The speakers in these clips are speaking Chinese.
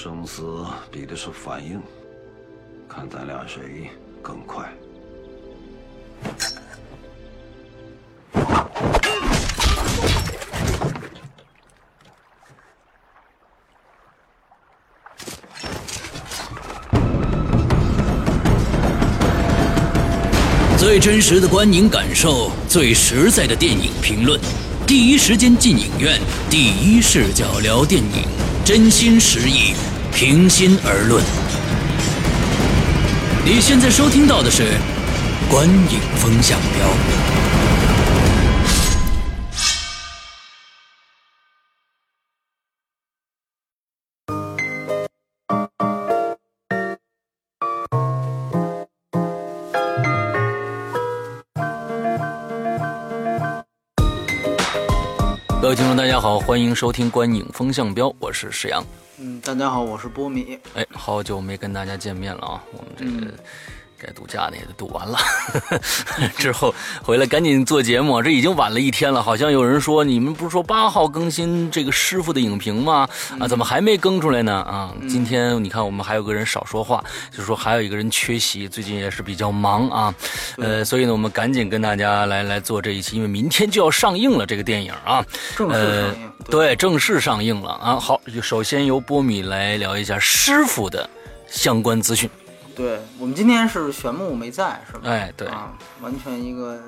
生死比的是反应，看咱俩谁更快。最真实的观影感受，最实在的电影评论，第一时间进影院，第一视角聊电影，真心实意，平心而论。你现在收听到的是《观影风向标》。家好，欢迎收听《观影风向标》，我是石阳。嗯，大家好，我是波米。哎，好久没跟大家见面了啊！我们这个该度假的也都度完了，之后回来赶紧做节目。这已经晚了一天了，好像有人说你们不是说八号更新这个师傅的影评吗？啊，怎么还没更出来呢？啊，今天你看我们还有个人少说话，就是说还有一个人缺席，最近也是比较忙啊。呃，所以呢，我们赶紧跟大家来来做这一期，因为明天就要上映了这个电影啊，正式上映，对，正式上映了啊。好，首先由波米来聊一下师傅的相关资讯。对我们今天是玄牧没在，是吧？哎，对。啊，完全一个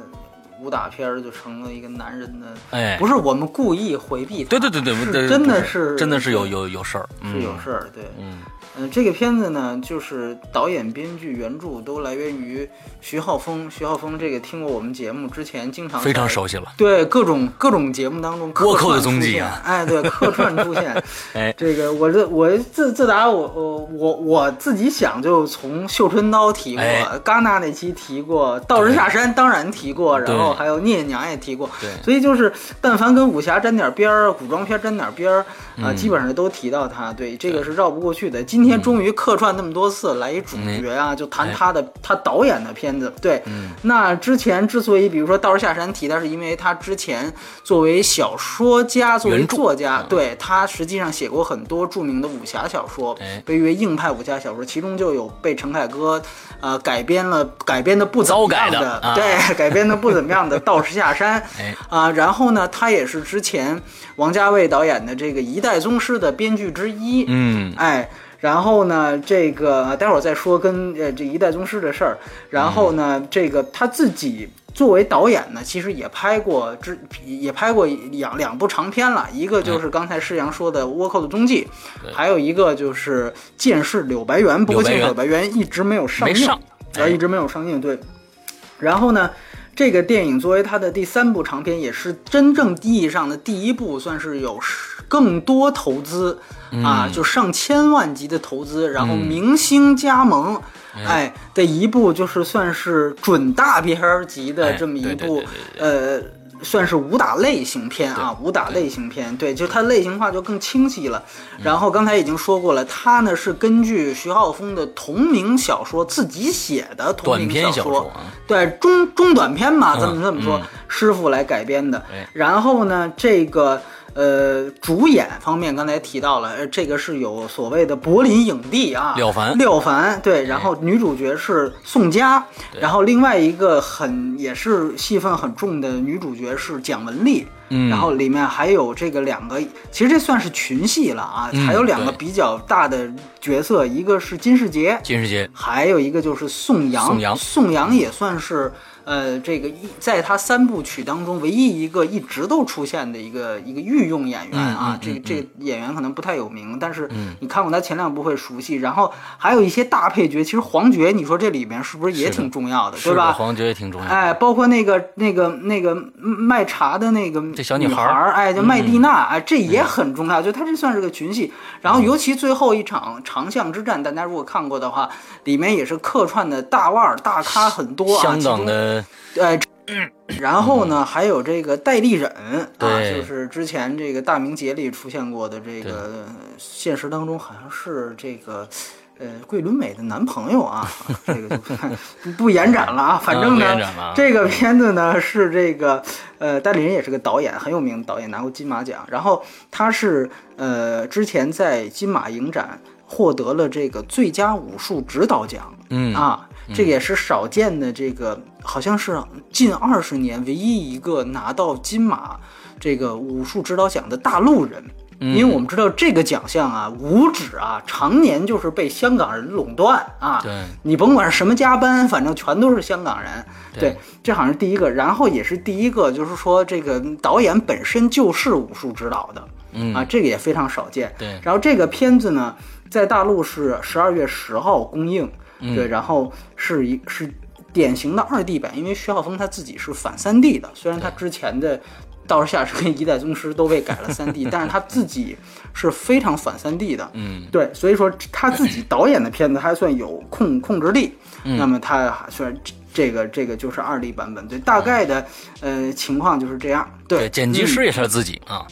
武打片儿就成了一个男人的，哎，不是我们故意回避他，对对对对，是真的是真的是有有有事儿，是有事儿，对，嗯嗯，这个片子呢，就是导演、编剧、原著都来源于徐浩峰。徐浩峰这个听过我们节目之前，经常非常熟悉了。对各种各种节目当中客倭寇的踪迹啊哎，对，客串出现。哎，这个我这我自自打我我我我自己想就从绣春刀提过，哎戛纳那期提过，道士下山当然提过，然后还有聂隐娘也提过，对所以就是但凡跟武侠沾点边儿、古装片沾点边儿啊、嗯基本上都提到他。对，这个是绕不过去的。今天终于客串那么多次来一主角啊，就谈哎他的他导演的片子。对，嗯。那之前之所以比如说道士下山提他，是因为他之前作为小说家、作为作家，嗯对他实际上写过很多著名的武侠小说哎，被誉为硬派武侠小说，其中就有被陈凯歌呃改编了改编的不怎么样的啊。对，改编的不怎么样的《道士下山 》哎。啊，然后呢，他也是之前王家卫导演的这个《一代宗师》的编剧之一，嗯。哎，然后呢，这个待会儿再说跟呃这一代宗师的事儿。然后呢，这个他自己作为导演呢，其实也拍过之也拍过两两部长片了，一个就是刚才施阳说的《倭寇的踪迹》，还有一个就是《剑士柳白猿》。不过《剑士柳白猿》一直没有上映，没上啊，一直没有上映。对，然后呢？这个电影作为他的第三部长片，也是真正意义上的第一部，算是有更多投资啊，就上千万级的投资，然后明星加盟，哎的一部，就是算是准大片儿级的哎这么一部对对呃。算是武打类型片啊，武打类型片，对，就它类型化就更清晰了。嗯然后刚才已经说过了，它呢是根据徐浩峰的同名小说自己写的同名小说，啊对中中短篇嘛，这么嗯这么说，嗯师傅来改编的哎。然后呢，这个呃主演方面刚才提到了，呃这个是有所谓的柏林影帝啊，廖凡廖凡对，然后女主角是宋佳，然后另外一个很也是戏份很重的女主角是蒋雯丽。嗯然后里面还有这个两个，其实这算是群戏了啊，嗯还有两个比较大的角色，一个是金世杰，金世杰，还有一个就是宋阳，宋阳宋阳也算是呃这个一在他三部曲当中唯一一个一直都出现的一个一个御用演员啊。这这个演员可能不太有名，但是你看过他前两部会熟悉。然后还有一些大配角，其实黄觉，你说这里面是不是也挺重要的，对吧？黄觉也挺重要的。哎，包括那个那个那个卖茶的那个这小女女孩儿哎，叫麦蒂娜，哎，这也很重要，就她这算是个群戏。然后尤其最后一场长巷之战，大家如果看过的话，里面也是客串的大腕儿、大咖很多啊，香港的呃，然后呢，还有这个戴立忍啊，就是之前这个《大明劫》里出现过的这个，现实当中好像是这个。呃，桂纶镁的男朋友啊，这个就不不延展了啊。反正呢，这个片子呢是这个呃，戴立忍也是个导演，很有名的导演，拿过金马奖。然后他是呃之前在金马影展获得了这个最佳武术指导奖。嗯啊，这个也是少见的，这个好像是近二十年唯一一个拿到金马这个武术指导奖的大陆人。因为我们知道这个奖项啊，五指啊，常年就是被香港人垄断啊。对，你甭管是什么加班，反正全都是香港人。对这好像是第一个，然后也是第一个，就是说这个导演本身就是武术指导的。嗯啊，这个也非常少见。对然后这个片子呢，在大陆是十二月十号公映，嗯。对，然后是一是典型的二 D 版，因为徐浩峰他自己是反三 D 的，虽然他之前的《道士下士》跟《一代宗师》都被改了三 D，但是他自己是非常反三 D 的。嗯。对，所以说他自己导演的片子还算有控控制力，嗯。那么他还算这个这个就是二 D 版本，对，大概的呃情况就是这样，对，剪辑嗯。师也是他自己啊。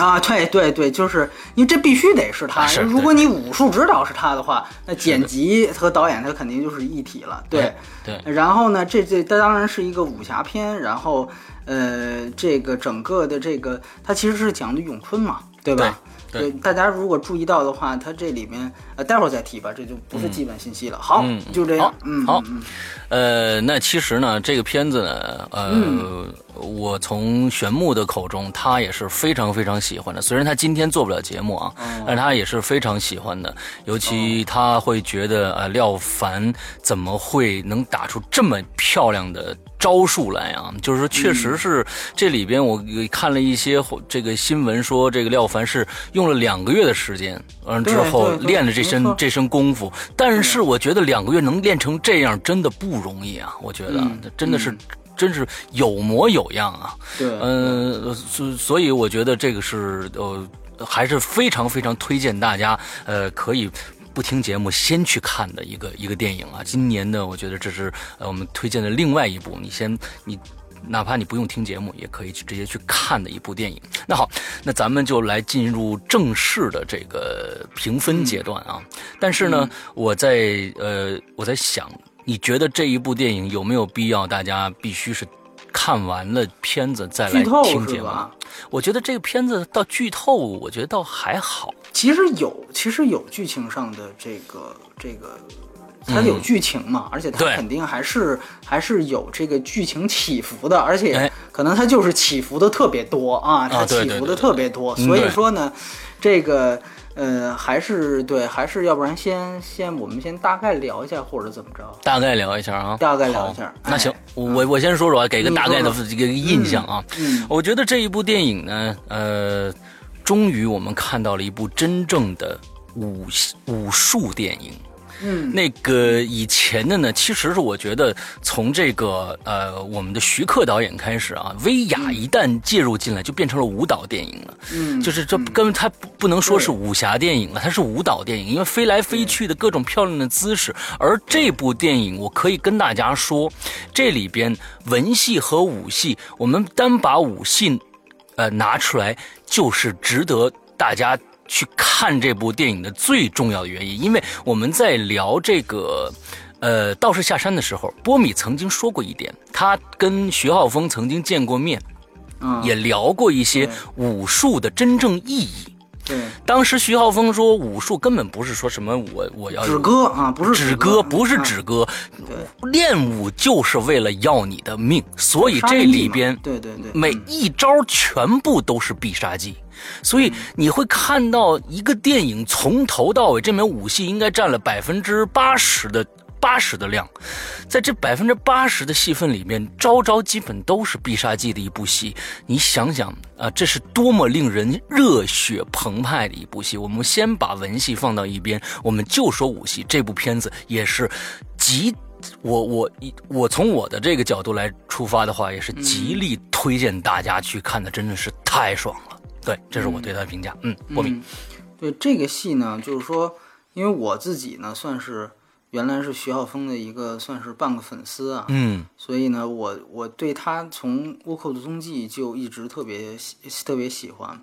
啊，对对对，就是因为这必须得是他。是如果你武术指导是他的话，那剪辑和导演他肯定就是一体了。对哎对，然后呢，这这它当然是一个武侠片，然后呃，这个整个的这个它其实是讲的咏春嘛，对吧？对对大家如果注意到的话，它这里面呃，待会儿再提吧，这就不是基本信息了。好，嗯就这样好。嗯，好嗯呃，那其实呢，这个片子呢，呃，嗯我从玄牧的口中，他也是非常非常喜欢的。虽然他今天做不了节目啊，哦但是他也是非常喜欢的。尤其他会觉得，呃，廖凡怎么会能打出这么漂亮的招数来啊？就是说，确嗯实是这里边我看了一些这个新闻，说这个廖凡是用了两个月的时间，嗯，之后练了这身这身功夫。但是我觉得两个月能练成这样，真的不容易啊！我觉得嗯真的是。真是有模有样啊，对，嗯，所所以我觉得这个是呃，还是非常非常推荐大家呃可以不听节目先去看的一个一个电影啊。今年呢，我觉得这是呃我们推荐的另外一部，你先你哪怕你不用听节目，也可以去直接去看的一部电影。那好，那咱们就来进入正式的这个评分阶段啊。但是呢，我在呃我在想，你觉得这一部电影有没有必要大家必须是看完了片子再来听节目？我觉得这个片子到剧透，我觉得倒还好。其实有，其实有剧情上的这个这个，它有剧情嘛，而且它肯定还是还是有这个剧情起伏的，而且哎。可能它就是起伏的特别多啊，它起伏的特别多，嗯所以说呢，这个呃还是对，还是要不然先先我们先大概聊一下或者怎么着，大概聊一下啊，大概聊一下那行哎，我我先说说啊，给个大概的说这个印象啊。嗯我觉得这一部电影呢，呃，终于我们看到了一部真正的武武术电影。嗯那个以前的呢，其实是我觉得从这个呃我们的徐克导演开始啊，威亚一旦介入进来，就变成了舞蹈电影了。嗯，就是这根本它不不能说是武侠电影了，它是舞蹈电影，因为飞来飞去的各种漂亮的姿势。而这部电影，我可以跟大家说，这里边文戏和武戏，我们单把武戏，呃拿出来，就是值得大家。去看这部电影的最重要的原因，因为我们在聊这个，呃，道士下山的时候，波米曾经说过一点，他跟徐浩峰曾经见过面，嗯也聊过一些武术的真正意义。对。当时徐浩峰说，武术根本不是说什么我我要止戈啊，不是止戈，不是啊止戈，练武就是为了要你的命，所以这里边对对对，每一招全部都是必杀技。所以你会看到一个电影从头到尾，这门武戏应该占了百分之八十的八十的量，在这百分之八十的戏份里面，招招基本都是必杀技的一部戏。你想想啊，这是多么令人热血澎湃的一部戏。我们先把文戏放到一边，我们就说武戏。这部片子也是极。我我我从我的这个角度来出发的话，也是极力推荐大家去看的，真的是太爽了。对，这是我对他的评价。嗯，波米，嗯，对这个戏呢，就是说，因为我自己呢，算是原来是徐浩峰的一个算是半个粉丝啊，嗯。所以呢，我我对他从《倭寇的踪迹》就一直特别喜特别喜欢。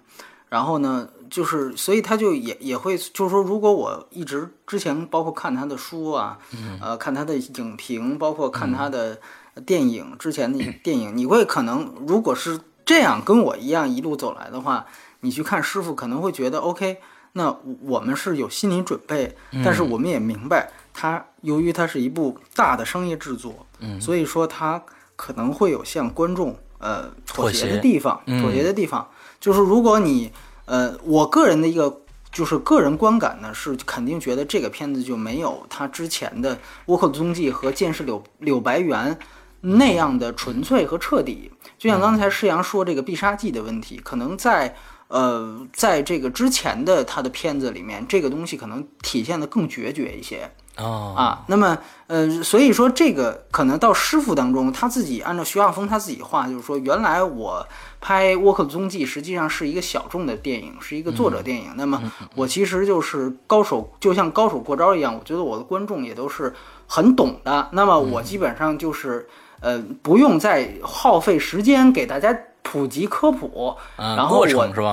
然后呢，就是所以他就也也会，就是说，如果我一直之前包括看他的书啊，呃，看他的影评，包括看他的电影之前的电影，你会可能如果是这样跟我一样一路走来的话，你去看师傅可能会觉得 OK，那我们是有心理准备，但是我们也明白，它由于它是一部大的商业制作，嗯所以说它可能会有向观众呃妥妥协协的地方，嗯妥协的地方，就是如果你呃，我个人的一个。就是个人观感呢，是肯定觉得这个片子就没有他之前的《倭寇踪迹》和《剑士柳柳白猿》那样的纯粹和彻底。就像刚才施阳说这个必杀技的问题，可能在呃，在这个之前的他的片子里面，这个东西可能体现的更决绝一些哦，啊。那么呃，所以说这个可能到师傅当中，他自己按照徐浩峰他自己话，就是说原来我拍《倭寇踪迹》实际上是一个小众的电影，是一个作者电影。那么我其实就是高手，就像高手过招一样，我觉得我的观众也都是很懂的。那么我基本上就是呃，不用再耗费时间给大家。普及科普，嗯然后我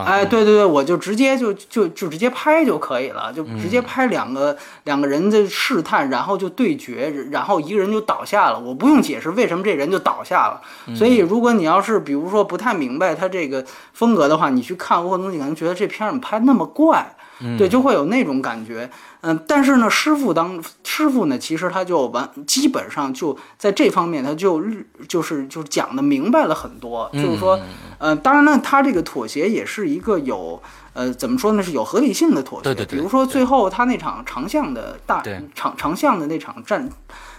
哎，嗯。对对对，我就直接就就就直接拍就可以了，就直嗯接拍两个、两个人的试探，然后就对决，然后一个人就倒下了，我不用解释为什么这人就倒下了。嗯。所以如果你要是比如说不太明白他这个风格的话，你去看《卧龙》，你可能觉得这片儿怎么拍那么怪，对，就会有那种感觉。嗯，但是呢，师傅当师傅呢，其实他就完，基本上就在这方面，他就就是就是讲的明白了很多，就是说，呃，当然呢，他这个妥协也是一个有，呃，怎么说呢，是有合理性的妥协。对对对比如说最后他那场长项的大对长长项的那场战。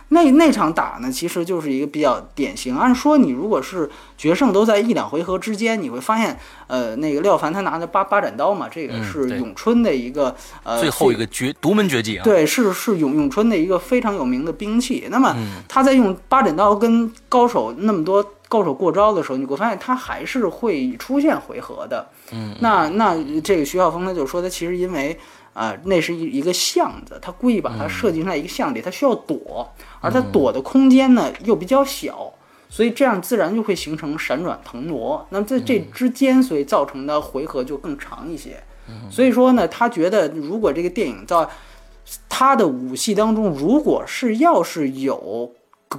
那那场打呢，其实就是一个比较典型。按说你如果是决胜都在一两回合之间，你会发现，呃，那个廖凡他拿的八八斩刀嘛，这个嗯是咏春的一个呃最后一个绝独门绝技啊，对，是是咏咏春的一个非常有名的兵器。那么嗯他在用八斩刀跟高手那么多高手过招的时候，你会发现他还是会出现回合的。嗯，那那这个徐晓峰呢就说，他其实因为啊、那是一一个巷子，他故意把它设计成在一个巷里，他需要躲，而他躲的空间呢又比较小。所以这样自然就会形成闪转腾挪，那么在这之间，所以造成的回合就更长一些。所以说呢，他觉得如果这个电影在他的武戏当中，如果是要是有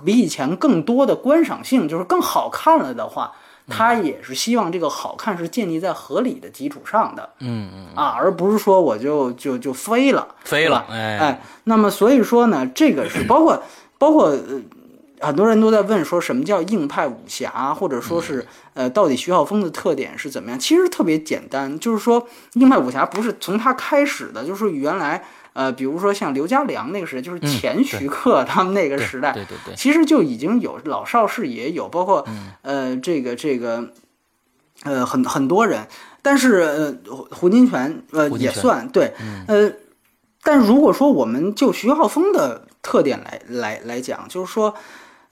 比以前更多的观赏性，就是更好看了的话，他也是希望这个好看是建立在合理的基础上的嗯嗯，啊，而不是说我就就就飞了，飞了哎哎，那么所以说呢，这个是 包括包括呃。很多人都在问说什么叫硬派武侠，或者说是呃，到底徐浩峰的特点是怎么样？其实特别简单，就是说硬派武侠不是从他开始的，就是原来呃，比如说像刘家良那个时代，就是前徐克他们那个时代，对对对，其实就已经有老邵氏也有，包括、呃这个这个呃很很多人，但是呃胡胡金铨呃也算对，呃，但如果说我们就徐浩峰的特点来来来讲，就是说。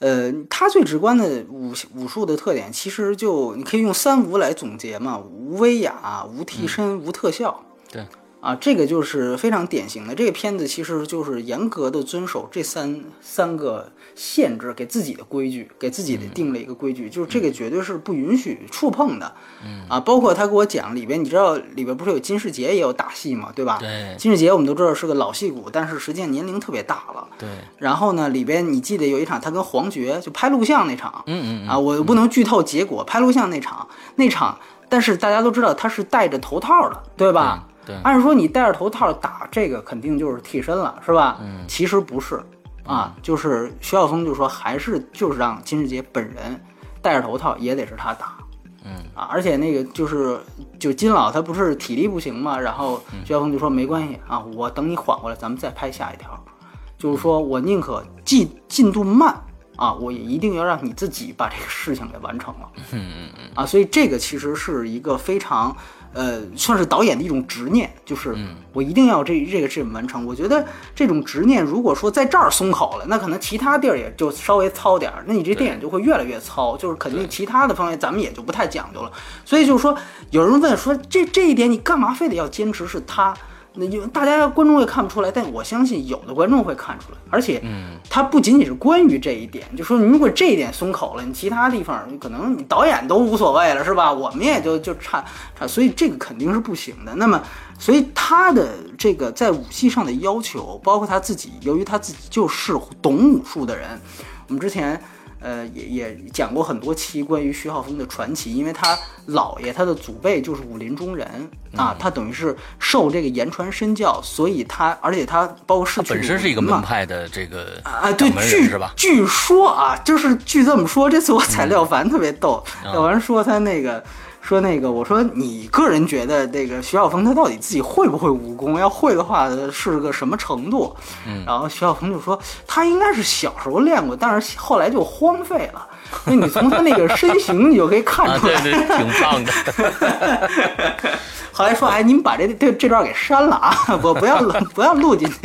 呃，他最直观的武武术的特点，其实就你可以用三无来总结嘛，无威亚、无替身、无特效。对啊，这个就是非常典型的。这个片子其实就是严格的遵守这三三个限制，给自己的规矩，给自己的定了一个规矩，就是这个绝对是不允许触碰的。嗯啊，包括他给我讲里边，你知道里边不是有金世杰也有打戏嘛，对吧？对金世杰我们都知道是个老戏骨，但是实际上年龄特别大了。对，然后呢，里边你记得有一场他跟黄觉就拍录像那场，嗯嗯啊，我不能剧透结果。拍录像那场，那场，但是大家都知道他是戴着头套的，对吧？对，按说你戴着头套打这个肯定就是替身了，是吧？嗯，其实不是，啊，就是徐晓峰就说还是就是让金世杰本人戴着头套也得是他打。嗯啊，而且那个就是就金老他不是体力不行嘛，然后徐晓峰就说没关系啊，我等你缓过来，咱们再拍下一条。就是说我宁可进进度慢啊，我也一定要让你自己把这个事情给完成了。嗯嗯嗯，啊，所以这个其实是一个非常，呃，算是导演的一种执念，就是嗯我一定要这这个事情完成。我觉得这种执念，如果说在这儿松口了，那可能其他地儿也就稍微糙点儿，那你这电影就会越来越糙，就是肯定其他的方面咱们也就不太讲究了。所以就是说，有人问说这这一点你干嘛非得要坚持是他？那因为大家观众也看不出来，但我相信有的观众会看出来，而且，嗯，它不仅仅是关于这一点，就说你如果这一点松口了，你其他地方可能你导演都无所谓了，是吧？我们也就就差差，所以这个肯定是不行的。那么，所以他的这个在武戏上的要求，包括他自己，由于他自己就是懂武术的人，我们之前。呃，也也讲过很多期关于徐浩峰的传奇，因为他姥爷他的祖辈就是武林中人啊，他等于是受这个言传身教，所以他而且他包括是本身是一个门派的这个啊，对，据是吧？据说啊，就是据这么说，这次我采廖凡特别逗，嗯廖凡说他那个。说那个，我说你个人觉得这个徐小峰他到底自己会不会武功？要会的话是个什么程度？嗯然后徐小峰就说他应该是小时候练过，但是后来就荒废了。那你从他那个身形你就可以看啊，出来。对对，挺胖的。后来说，哎，你们把这这这段给删了啊，不不要录不要录进去。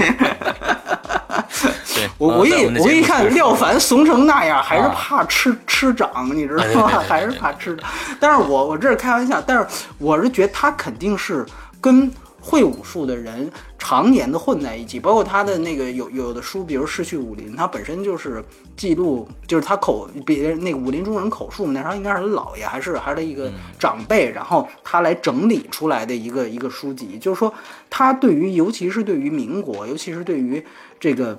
对，我我一我一看廖凡怂成那样，还是啊怕吃吃长，你知道吗还是怕吃长。但是我我这是开玩笑，但是我是觉得他肯定是跟会武术的人常年的混在一起，包括他的那个有有的书，比如《逝去武林》，他本身就是记录，就是他口别那个武林中人口述，那时候应该是老爷还是还是他一个长辈，然后他来整理出来的一个一个书籍，就是说他对于尤其是对于民国，尤其是对于这个。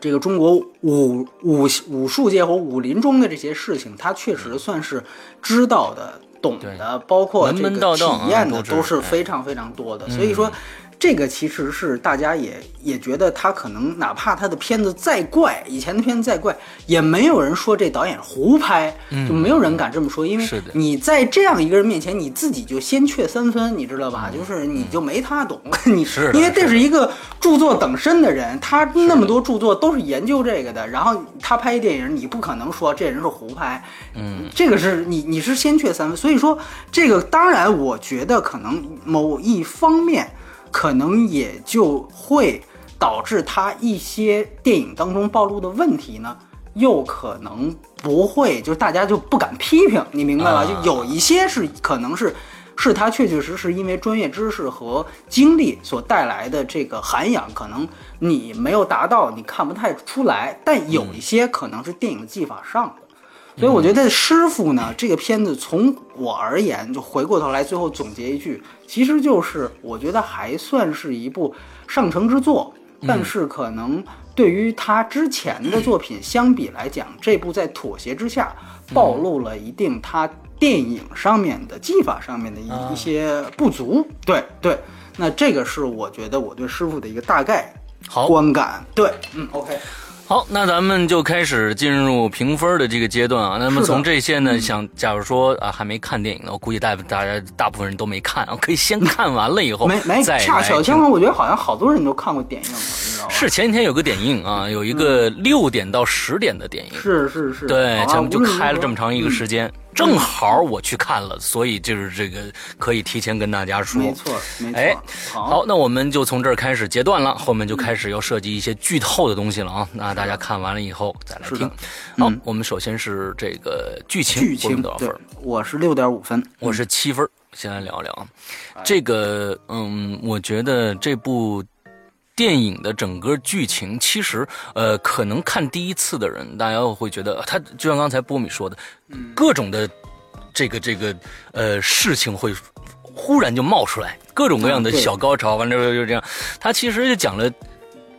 这个中国武武武术界或武林中的这些事情，他确实算是知道的、懂的，包括这个体验的都都是哎非常非常多的。所以说，这个其实是大家也也觉得他可能哪怕他的片子再怪，以前的片子再怪，也没有人说这导演胡拍，就没有人敢这么说，因为你在这样一个人面前，你自己就先缺三分，你知道吧？就是你就没他懂，你是因为这是一个著作等身的人，他那么多著作都是研究这个的，然后他拍一电影，你不可能说这人是胡拍，嗯，这个是你你是先缺三分，所以说这个当然，我觉得可能某一方面可能也就会导致他一些电影当中暴露的问题呢。又可能不会，就是大家就不敢批评，你明白吧？啊就有一些是可能是是他确确实实因为专业知识和经历所带来的这个涵养，可能你没有达到，你看不太出来。但有一些可能是电影技法上的，所以我觉得师傅呢，这个片子从我而言，就回过头来最后总结一句，其实就是我觉得还算是一部上乘之作，但是可能对于他之前的作品相比来讲，这部在妥协之下暴露了一定他电影上面的技法上面的一一些不足。对对，那这个是我觉得我对师傅的一个大概好观感。对，嗯，OK。好，那咱们就开始进入评分的这个阶段啊。那么从这些呢，想假如说啊还没看电影呢，我估计大大家大部分人都没看啊，可以先看完了以后没没，再恰巧相反，我觉得好像好多人都看过点映了，你知道吗？是前几天有个点映啊，有一个六点到十点的点映，是是是，对，咱们就开了这么长一个时嗯间，正好我去看了，所以就是这个可以提前跟大家说。没错没错。哎，好，好，那我们就从这儿开始截断了，后面就开始要涉及一些剧透的东西了啊。那大家看完了以后再来听。好，我们首先是这个剧情，剧情多少分？，我是六点五分，我是七分。先来聊聊啊，哎这个，嗯，我觉得这部电影的整个剧情，其实，呃，可能看第一次的人，大家会觉得，他就像刚才波米说的，嗯各种的这个这个呃事情会忽然就冒出来，各种各样的小高潮，完了之后就这样。他其实就讲了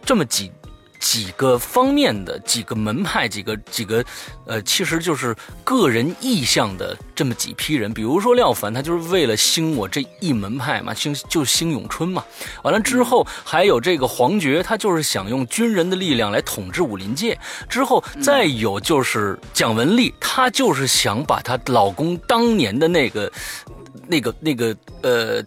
这么几几个方面的几个门派，几个几个呃，其实就是个人意向的这么几批人。比如说廖凡，他就是为了兴我这一门派嘛，兴就兴咏春嘛。完了之后，还有这个黄觉，他就是想用军人的力量来统治武林界。之后再有就是蒋雯丽，她就是想把她老公当年的那个、那个、那个呃。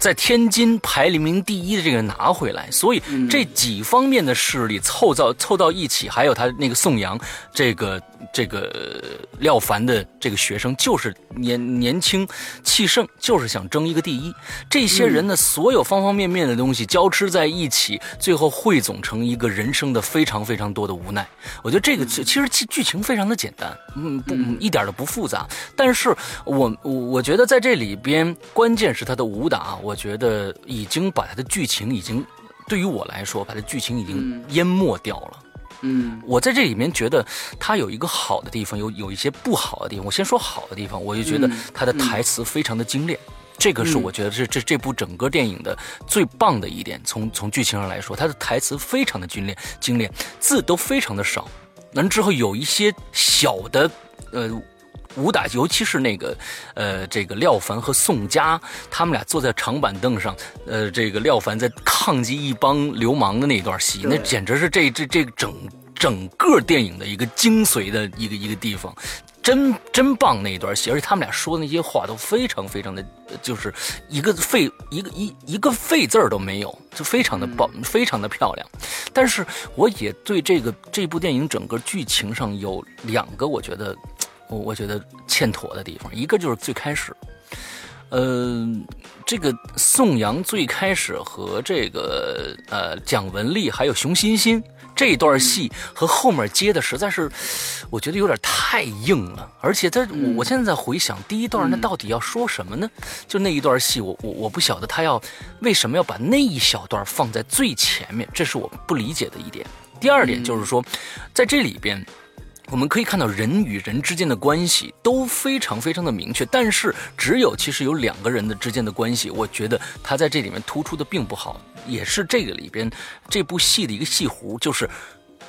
在天津排名第一的这个拿回来，所以这几方面的势力凑到凑到一起，还有他那个宋阳，这个这个呃廖凡的这个学生，就是年年轻气盛，就是想争一个第一。这些人的所有方方面面的东西交织在一起，最后汇总成一个人生的非常非常多的无奈。我觉得这个其其实剧剧情非常的简单，嗯，不一点都不复杂。但是我我我觉得在这里边，关键是他的武打，我觉得已经把他的剧情已经，对于我来说，把他剧情已经淹没掉了。嗯我在这里面觉得他有一个好的地方，有有一些不好的地方。我先说好的地方，我就觉得嗯他的台词非常的精炼。这个是我觉得是这这部整个电影的最棒的一点。从从剧情上来说，他的台词非常的精炼，精炼字都非常的少，完之后有一些小的呃。武打，尤其是那个，呃，这个廖凡和宋佳，他们俩坐在长板凳上，呃，这个廖凡在抗击一帮流氓的那段戏，那简直是这这这整整个电影的一个精髓的一个一个地方，真真棒那一段戏，而且他们俩说的那些话都非常非常的，就是一个废一个一一个废字儿都没有，就非常的棒，非常的漂亮。但是我也对这个这部电影整个剧情上有两个我觉得。我我觉得欠妥的地方，一个就是最开始，呃，这个宋阳最开始和这个呃蒋雯丽还有熊欣欣这段戏和后面接的实在是，我觉得有点太硬了。而且他，我现在在回想第一段，那到底要说什么呢？就那一段戏，我我我不晓得他要为什么要把那一小段放在最前面，这是我不理解的一点。第二点就是说，在这里边。我们可以看到人与人之间的关系都非常非常的明确，但是只有其实有两个人的之间的关系，我觉得他在这里面突出的并不好，也是这个里边这部戏的一个戏弧，就是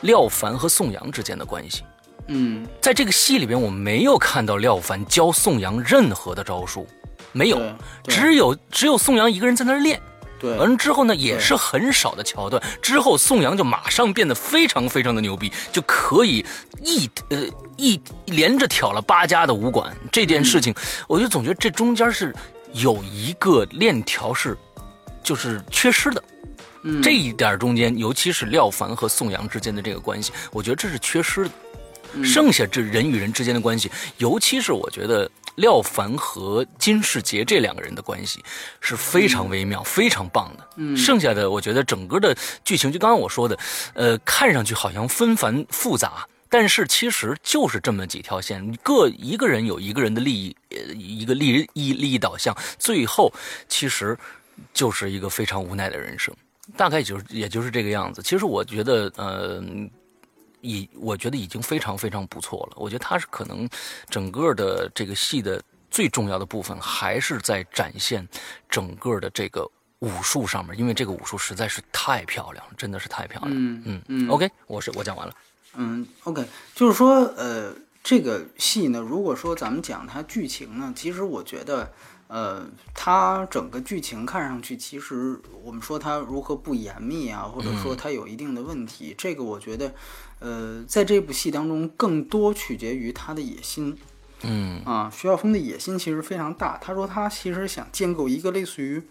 廖凡和宋阳之间的关系。嗯，在这个戏里边，我没有看到廖凡教宋阳任何的招数，没有，只有只有宋阳一个人在那练。对，完了之后呢，也是很少的桥段。之后宋阳就马上变得非常非常的牛逼，就可以一呃一连着挑了八家的武馆。这件事情，我就总觉得这中间是有一个链条是就是缺失的。这一点中间，尤其是廖凡和宋阳之间的这个关系，我觉得这是缺失的。剩下这人与人之间的关系，尤其是我觉得。廖凡和金世杰这两个人的关系是非常微妙、非常棒的。嗯，剩下的我觉得整个的剧情就刚刚我说的，呃，看上去好像纷繁复杂，但是其实就是这么几条线，各一个人有一个人的利益，呃，一个利益利益导向，最后其实就是一个非常无奈的人生，大概就是也就是这个样子。其实我觉得，呃。已我觉得已经非常非常不错了。我觉得他是可能整个的这个戏的最重要的部分，还是在展现整个的这个武术上面，因为这个武术实在是太漂亮，真的是太漂亮。嗯嗯嗯。OK，我是我讲完了。嗯，OK，就是说，呃，这个戏呢，如果说咱们讲它剧情呢，其实我觉得。呃，它整个剧情看上去，其实我们说它如何不严密啊，或者说它有一定的问题，这个我觉得，呃，在这部戏当中，更多取决于他的野心。嗯啊，徐晓峰的野心其实非常大。他说他其实想建构一个类似于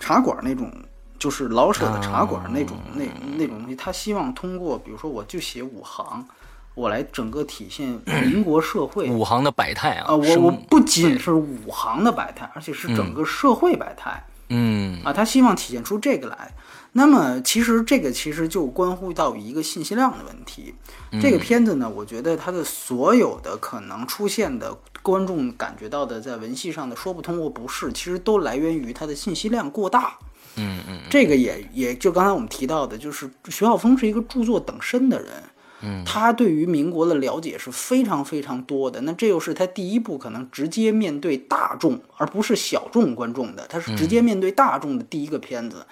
茶馆那种，就是老舍的茶馆那种那那种东西。他希望通过，比如说，我就写五行。我来整个体现 民国社会五行的百态啊！啊，我我不仅是五行的百态，而且是整个社会百态。嗯啊，他希望体现出这个来。那么，其实这个其实就关乎到一个信息量的问题。这个片子呢，我觉得它的所有的可能出现的观众感觉到的在文戏上的说不通或不是，其实都来源于它的信息量过大。嗯嗯，这个也也就刚才我们提到的，就是徐晓峰是一个著作等身的人。他对于民国的了解是非常非常多的，那这又是他第一部可能直接面对大众，而不是小众观众的，他是直接面对大众的第一个片子。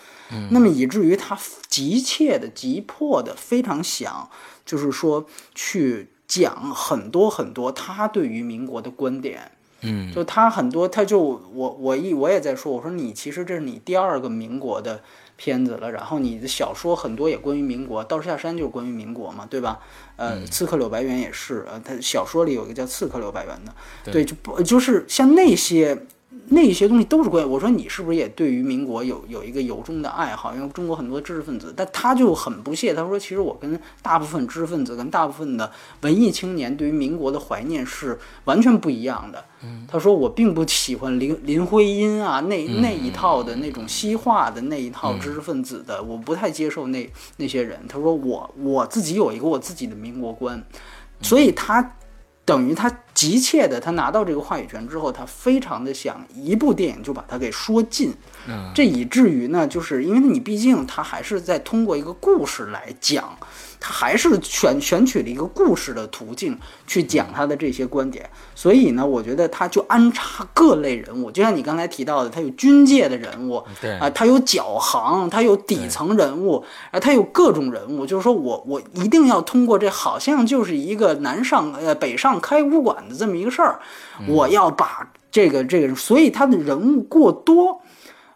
那么以至于他急切的、急迫的、非常想，就是说去讲很多很多他对于民国的观点。嗯，就他很多，他就我我一我也在说，我说你其实这是你第二个民国的。片子了，然后你的小说很多也关于民国，《道士下山》就是关于民国嘛，对吧？呃，《刺客柳白猿》也是，呃，他小说里有一个叫《刺客柳白猿》的，对，就不就是像那些。那些东西都是关于我说你是不是也对于民国有有一个由衷的爱好？因为中国很多知识分子，但他就很不屑，他说其实我跟大部分知识分子跟大部分的文艺青年对于民国的怀念是完全不一样的。他说我并不喜欢林林徽因啊那那一套的那种西化的那一套知识分子的，我不太接受那那些人。他说我我自己有一个我自己的民国观，所以他。等于他急切的，他拿到这个话语权之后，他非常的想一部电影就把它给说尽，嗯，这以至于呢，就是因为你毕竟他还是在通过一个故事来讲。他还是选选取了一个故事的途径去讲他的这些观点，所以呢，我觉得他就安插各类人物，就像你刚才提到的，他有军界的人物，对。啊，他有脚行，他有底层人物，啊，他有各种人物，就是说我我一定要通过这好像就是一个南上呃北上开武馆的这么一个事儿，我要把这个这个，所以他的人物过多。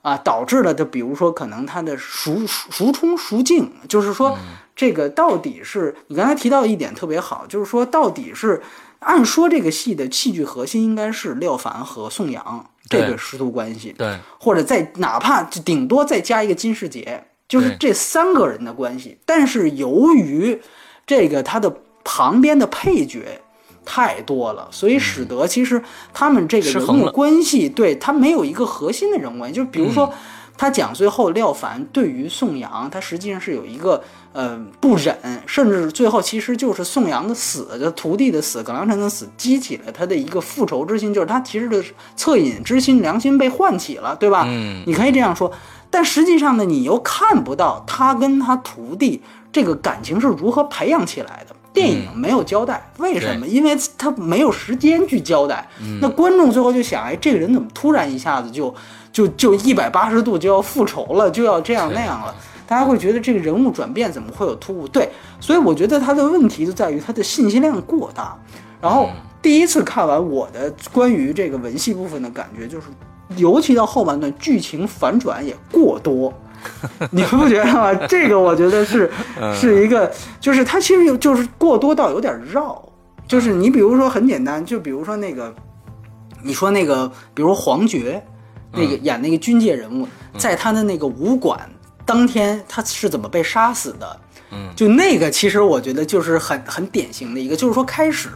啊，导致了，就比如说，可能他的孰孰冲孰敬，就是说，这个到底是你刚才提到一点特别好，就是说，到底是按说这个戏的戏剧核心应该是廖凡和宋阳这个师徒关系，对，或者再哪怕顶多再加一个金世杰，就是这三个人的关系。但是由于这个他的旁边的配角。太多了，所以使得其实他们这个人物关系，对他没有一个核心的人物关系。就比如说，他讲最后廖凡对于宋阳，他实际上是有一个呃不忍，甚至最后其实就是宋阳的死，就徒弟的死，葛良辰的死，激起了他的一个复仇之心，就是他其实的恻隐之心、良心被唤起了，对吧？嗯，你可以这样说，但实际上呢，你又看不到他跟他徒弟这个感情是如何培养起来的。电影没有交代，为什么？因为他没有时间去交代。那观众最后就想，哎，这个人怎么突然一下子就就就一百八十度就要复仇了，就要这样那样了？大家会觉得这个人物转变怎么会有突兀？对，所以我觉得他的问题就在于他的信息量过大。然后第一次看完我的关于这个文戏部分的感觉就是，尤其到后半段，剧情反转也过多。你们不觉得吗？这个我觉得是是一个，就是它其实就是过多到有点绕。就是你比如说很简单，就比如说那个，你说那个，比如黄觉，那个演那个军界人物，在他的那个武馆当天他是怎么被杀死的？嗯，就那个其实我觉得就是很很典型的一个，就是说开始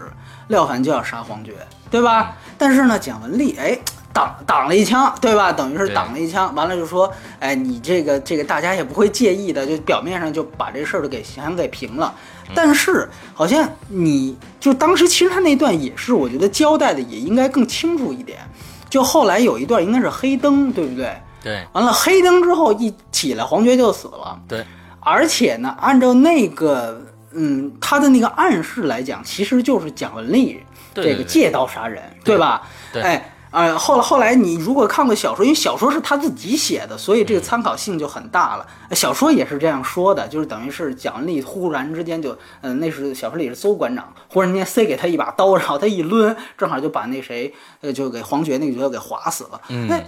廖凡就要杀黄觉，对吧？但是呢，蒋雯丽哎。挡挡了一枪，对吧？等于是挡了一枪，完了就说，哎，你这个这个大家也不会介意的，就表面上就把这事儿都给想给平了。但是好像你就当时其实他那段也是，我觉得交代的也应该更清楚一点。就后来有一段应该是黑灯，对不对？对。完了黑灯之后一起来，黄觉就死了。对。而且呢，按照那个嗯他的那个暗示来讲，其实就是蒋雯丽这个借刀杀人，对吧？对。哎。呃，后来后来，你如果看过小说，因为小说是他自己写的，所以这个参考性就很大了。小说也是这样说的，就是等于是蒋雯丽忽然之间就，嗯，那是小说里是邹馆长，忽然间塞给他一把刀，然后他一抡，正好就把那谁，呃，就给黄觉那个角色给划死了。那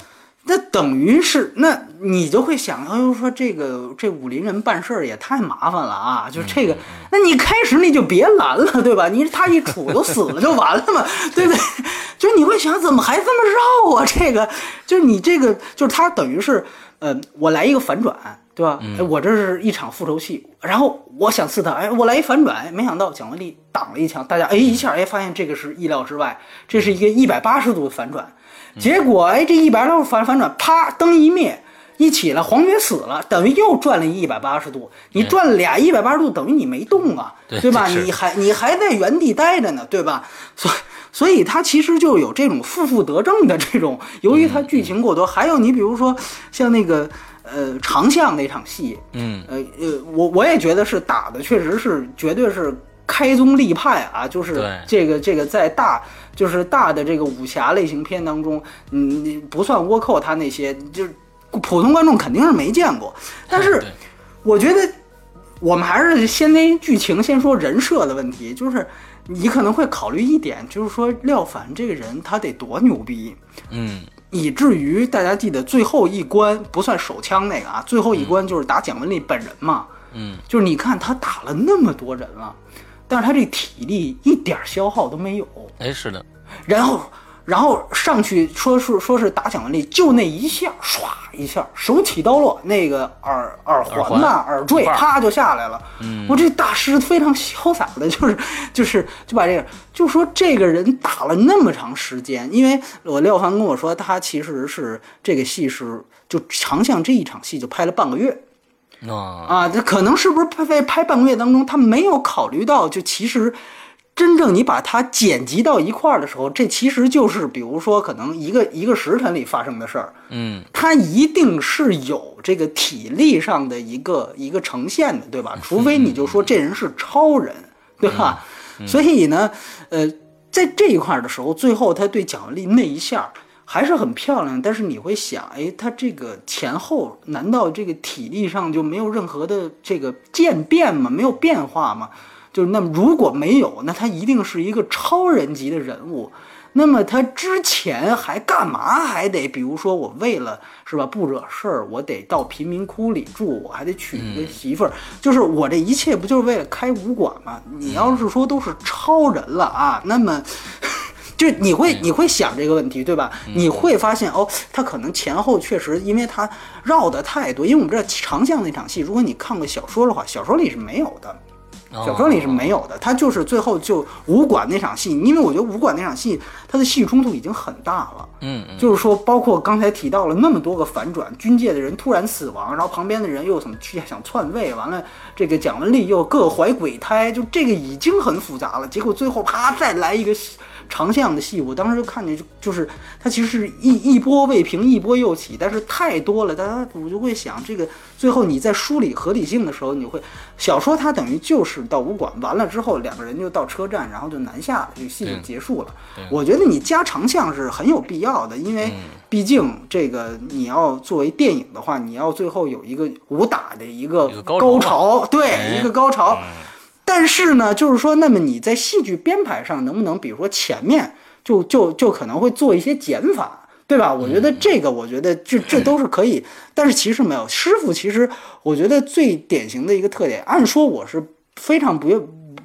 那等于是，那你就会想，哎呦，说这个这武林人办事儿也太麻烦了啊！就这个，那你开始你就别拦了，对吧？你他一杵就死了就完了嘛，对不对？就你会想，怎么还这么绕啊？这个，就是你这个，就是他等于是，呃，我来一个反转，对吧？哎，我这是一场复仇戏，然后我想刺他，哎，我来一反转，没想到蒋雯丽挡了一枪，大家哎一下哎发现这个是意料之外，这是一个一百八十度的反转。结果，哎，这一百度反反转，啪，灯一灭，一起来，黄觉死了，等于又转了一百八十度。你转俩一百八十度，等于你没动啊，对吧？你还你还在原地待着呢，对吧？所所以，他其实就有这种负负得正的这种。由于他剧情过多，还有你比如说像那个呃长巷那场戏，嗯，呃呃，我我也觉得是打的，确实是绝对是。开宗立派啊，就是这个这个在大就是大的这个武侠类型片当中，嗯，你不算倭寇，他那些就是普通观众肯定是没见过。但是 我觉得我们还是先那剧情，先说人设的问题。就是你可能会考虑一点，就是说廖凡这个人他得多牛逼，嗯，以至于大家记得最后一关不算手枪那个啊，最后一关就是打蒋雯丽本人嘛，嗯，就是你看他打了那么多人了。但是他这体力一点消耗都没有，哎，是的。然后，然后上去说是说是打蒋雯丽，就那一下，唰一下，手起刀落，那个耳耳环呐，耳坠啪就下来了。嗯，我这大师非常潇洒的，就是就是就把这个，就说这个人打了那么长时间，因为我廖凡跟我说，他其实是这个戏是就长项这一场戏就拍了半个月。啊啊，这可能是不是拍在拍半个月当中，他没有考虑到，就其实真正你把它剪辑到一块儿的时候，这其实就是比如说可能一个一个时辰里发生的事儿，嗯，它一定是有这个体力上的一个一个呈现的，对吧？除非你就说这人是超人，对吧？所以呢，呃，在这一块儿的时候，最后他对蒋雯丽那一下还是很漂亮，但是你会想，哎，他这个前后难道这个体力上就没有任何的这个渐变吗？没有变化吗？就是那么如果没有，那他一定是一个超人级的人物。那么他之前还干嘛？还得比如说我为了是吧不惹事儿，我得到贫民窟里住，我还得娶一个媳妇儿。就是我这一切不就是为了开武馆吗？你要是说都是超人了啊，那么。就你会你会想这个问题，对吧？你会发现哦，他可能前后确实，因为他绕的太多。因为我们知道长巷那场戏，如果你看过小说的话，小说里是没有的。小说里是没有的，他就是最后就武馆那场戏，因为我觉得武馆那场戏它的戏冲突已经很大了，嗯，就是说包括刚才提到了那么多个反转，军界的人突然死亡，然后旁边的人又怎么去想篡位，完了这个蒋雯丽又各怀鬼胎，就这个已经很复杂了，结果最后啪再来一个。长项的戏，我当时就看见，就就是它其实是一一波未平一波又起，但是太多了，大家我就会想，这个最后你在梳理合理性的时候，你会小说它等于就是到武馆完了之后，两个人就到车站，然后就南下，这个戏就结束了。我觉得你加长项是很有必要的，因为毕竟这个你要作为电影的话，你要最后有一个武打的一个高潮，对，一个高潮。但是呢，就是说，那么你在戏剧编排上能不能，比如说前面就就就可能会做一些减法，对吧？我觉得这个，我觉得这这都是可以。但是其实没有师傅，其实我觉得最典型的一个特点，按说我是非常不愿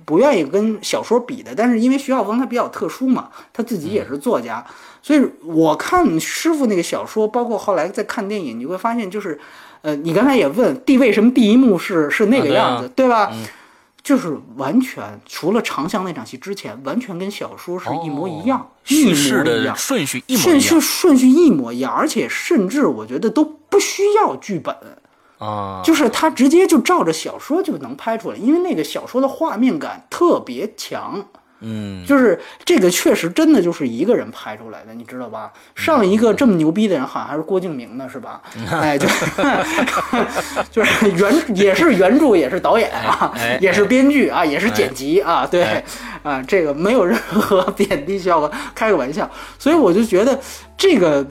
不愿意跟小说比的。但是因为徐晓峰他比较特殊嘛，他自己也是作家，所以我看师傅那个小说，包括后来在看电影，你会发现就是，呃，你刚才也问第为什么第一幕是是那个样子，对吧？就是完全除了长相那场戏之前，完全跟小说是一模一样，叙事的顺序一模一样，顺序顺序一模一样，而且甚至我觉得都不需要剧本啊，就是他直接就照着小说就能拍出来，因为那个小说的画面感特别强。嗯，就是这个确实真的就是一个人拍出来的，你知道吧？上一个这么牛逼的人好像还是郭敬明呢，是吧？哎，就是 就是原也是原著，也是导演啊，也是编剧啊，也是剪辑啊，对啊，这个没有任何贬低效果，开个玩笑。所以我就觉得这个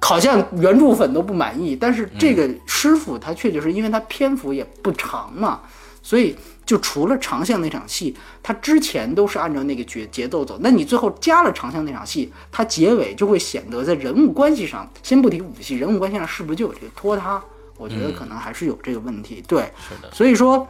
好像原著粉都不满意，但是这个师傅他确实是因为他篇幅也不长嘛，所以。就除了长相那场戏，他之前都是按照那个节节奏走。那你最后加了长相那场戏，它结尾就会显得在人物关系上，先不提武戏，人物关系上是不是就有这个拖沓？我觉得可能还是有这个问题。对，是的。所以说，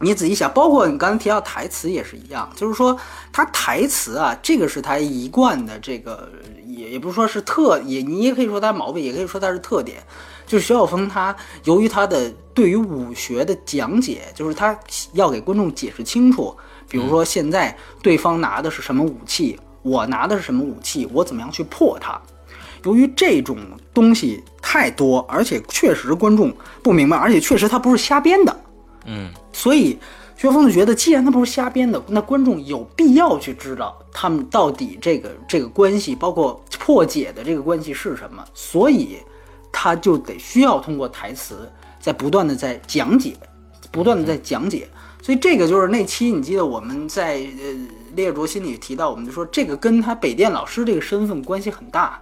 你仔细想，包括你刚才提到台词也是一样，就是说他台词啊，这个是他一贯的这个，也也不是说是特，也你也可以说他毛病，也可以说他是特点。就是徐晓峰，他由于他的对于武学的讲解，就是他要给观众解释清楚。比如说，现在对方拿的是什么武器，我拿的是什么武器，我怎么样去破它？由于这种东西太多，而且确实观众不明白，而且确实他不是瞎编的，嗯，所以薛晓峰就觉得，既然他不是瞎编的，那观众有必要去知道他们到底这个这个关系，包括破解的这个关系是什么，所以。他就得需要通过台词在不断的在讲解，不断的在讲解，所以这个就是那期你记得我们在呃列卓心里提到，我们就说这个跟他北电老师这个身份关系很大。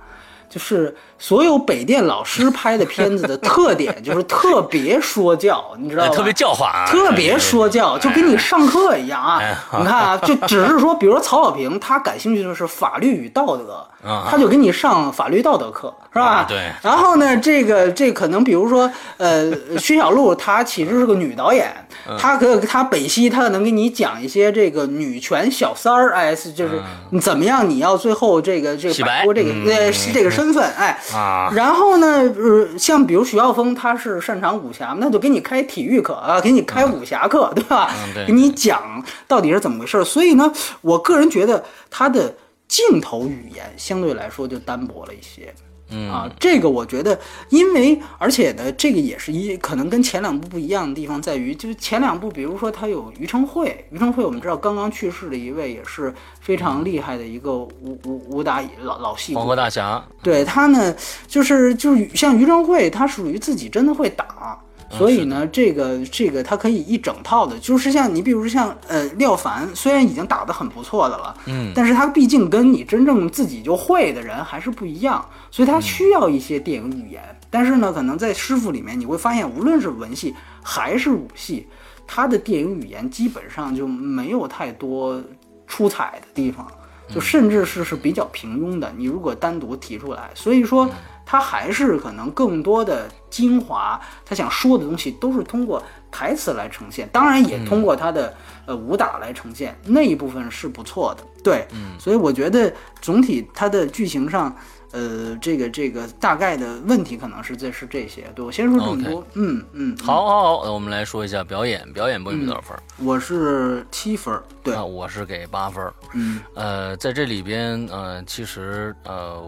就是所有北电老师拍的片子的特点，就是特别说教，你知道吗？特别教化，特别说教，就跟你上课一样啊！你看啊，就只是说，比如说曹小平，他感兴趣的是法律与道德，他就给你上法律道德课，是吧？对。然后呢，这个这可能比如说，呃，薛小璐她其实是个女导演，她可她北西她能给你讲一些这个女权小三儿，哎，就是怎么样，你要最后这个这个摆脱这个呃这个身。身份哎啊，然后呢，呃，像比如徐浩峰，他是擅长武侠，那就给你开体育课啊，给你开武侠课，对吧？给你讲到底是怎么回事。所以呢，我个人觉得他的镜头语言相对来说就单薄了一些。嗯。啊，这个我觉得，因为而且呢，这个也是一可能跟前两部不一样的地方在于，就是前两部，比如说他有于承惠，于承惠我们知道刚刚去世的一位也是非常厉害的一个武武武打老老戏骨黄河大侠，对他呢，就是就是像于承惠，他属于自己真的会打，所以呢，这个这个他可以一整套的，就是像你比如说像呃廖凡，虽然已经打得很不错的了，嗯，但是他毕竟跟你真正自己就会的人还是不一样，所以他需要一些电影语言。但是呢，可能在师傅里面你会发现，无论是文戏还是武戏，他的电影语言基本上就没有太多出彩的地方。就甚至是是比较平庸的。你如果单独提出来，所以说他还是可能更多的精华，他想说的东西都是通过台词来呈现，当然也通过他的呃武打来呈现，那一部分是不错的。对，嗯所以我觉得总体他的剧情上。呃，这个这个大概的问题可能是这是这些，对我先说这么多，嗯嗯，好，好，好，我们来说一下表演，表演波比多少分？我是七分儿，对啊，，我是给八分儿。嗯呃，在这里边，呃，其实呃，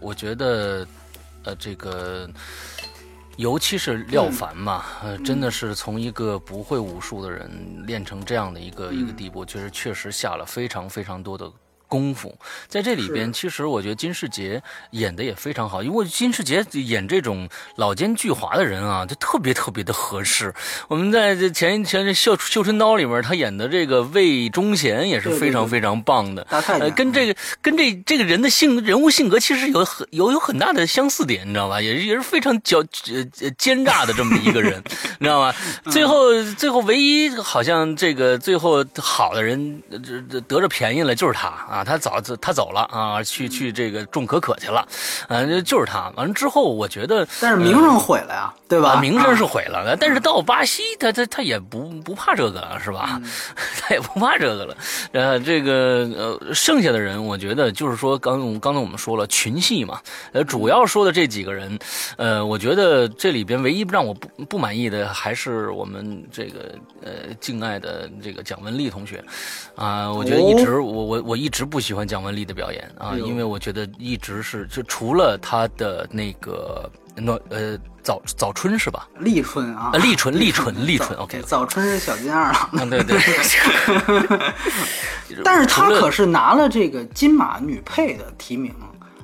我觉得，呃，这个，尤其是廖凡嘛，呃，真的是从一个不会武术的人练成这样的一个、一个地步，就是确实下了非常非常多的。功夫在这里边，其实我觉得金世杰演的也非常好，因为金世杰演这种老奸巨猾的人啊，就特别特别的合适。我们在这前前这《绣绣春刀》里面，他演的这个魏忠贤也是非常非常棒的。呃，跟这个跟这这个人的性人物性格其实有很有有很大的相似点，你知道吧？也是也是非常狡奸诈的这么一个人，你知道吗？最后最后唯一好像这个最后好的人得着便宜了就是他啊，他早他走了啊，去去这个种可可去了，啊，就是他。完了之后，我觉得但是名声毁了呀，对吧？啊，名声是啊毁了的，但是到巴西，他他他也不不怕这个了，是吧？他也不怕这个了。呃，这个呃，剩下的人，我觉得就是说，刚刚才我们说了群戏嘛，呃，主要说的这几个人，呃，我觉得这里边唯一让我不不满意的，还是我们这个呃敬爱的这个蒋雯丽同学，啊、我觉得一直、我我我一直不喜欢蒋雯丽的表演啊，因为我觉得一直是就除了她的那个暖呃早早春是吧？立春啊，呃，立春，立春，立春早，OK。早春是小金二郎，嗯，对对。但是他可是拿了这个金马女配的提名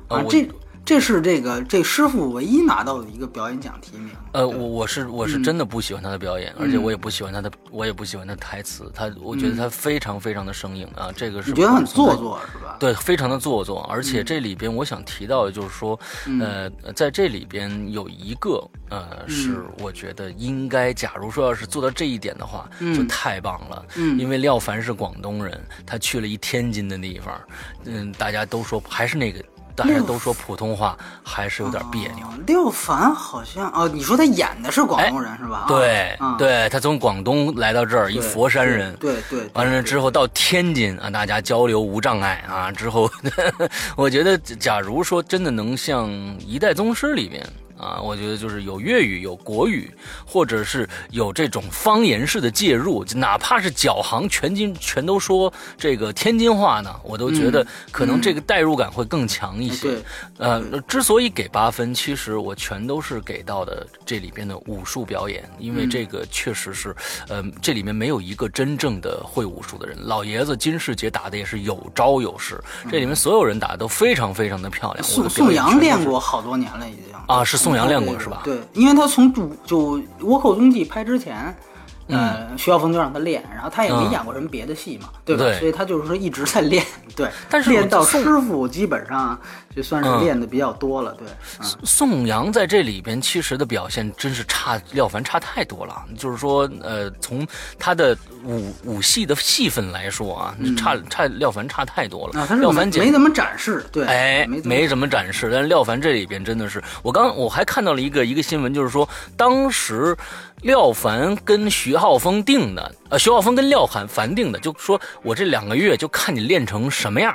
啊，这这是这个这师傅唯一拿到的一个表演奖提名。呃，我我是我嗯是真的不喜欢他的表演，而且我也不喜欢他的，我也不喜欢他的台词，他我觉得他非常非常的生硬啊，这个是觉得很做作是吧？对，非常的做作，而嗯且这里边我想提到的就是说，呃，在这里边有一个呃，是嗯我觉得应该，假如说要是做到这一点的话，就太棒了。嗯因为廖凡是广东人，他去了一天津的地方，嗯，大家都说还是那个，大家都说普通话还是有点别扭。啊廖凡好像哦，你说他演的是广东人是吧？啊对，啊对他从广东来到这儿，一佛山人，对对，对完了之后到天津啊，大家交流无障碍啊。之后，我觉得假如说真的能像《一代宗师》里面啊，我觉得就是有粤语、有国语，或者是有这种方言式的介入，哪怕是脚行全津全都说这个天津话呢，我都觉得可能这个代入感会更强一些。对呃，之所以给八分，其实我全都是给到的这里边的武术表演，因为这个确实是，呃，这里面没有一个真正的会武术的人。老爷子金世杰打的也是有招有式，这里面所有人打的都非常非常的漂亮。我宋宋阳练过好多年了，已经啊是宋阳练过是吧对，因为他从主就《倭寇踪迹》拍之前。呃，徐晓峰就让他练，然后他也没嗯演过什么别的戏嘛，对吧？对所以他就是说一直在练，对。但是练到师傅基本上就算是嗯练的比较多了，对。嗯宋阳在这里边其实的表现真是差廖凡差太多了，就是说，呃，从他的武武戏的戏份来说啊，差差廖凡差太多了。廖凡简没怎么展示，对，哎，没怎么展示，但是廖凡这里边真的是，我刚我还看到了一个一个新闻，就是说当时廖凡跟徐浩峰定的，呃，徐浩峰跟廖凡凡定的，就说我这两个月就看你练成什么样。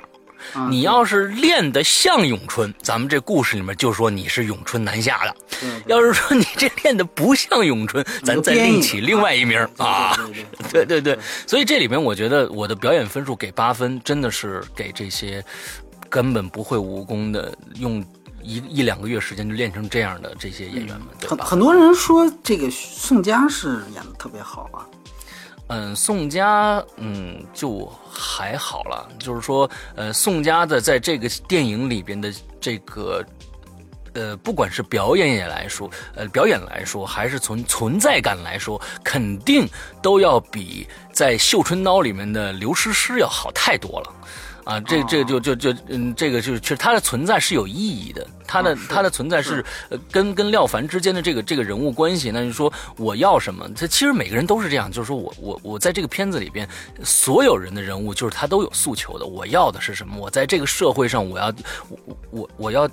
啊你要是练得像咏春，咱们这故事里面就说你是咏春南下的；要是说你这练得不像咏春，咱再另起另外一名啊。对对对对对对，所以这里面我觉得我的表演分数给八分，真的是给这些根本不会武功的，用一一两个月时间就练成这样的这些演员们，对吧？很很多人说这个宋佳是演的特别好啊。嗯，宋佳，嗯，就还好了。就是说，呃，宋佳的在这个电影里边的这个，呃，不管是表演也来说，呃，表演来说，还是从存在感来说，肯定都要比在《绣春刀》里面的刘诗诗要好太多了。啊，这这就就就嗯，这个就是其实它的存在是有意义的，它的它的存在是呃跟跟廖凡之间的这个这个人物关系，那就是说我要什么，这其实每个人都是这样，就是说我我我在这个片子里边，所有人的人物就是他都有诉求的，我要的是什么？我在这个社会上，我要我我我要。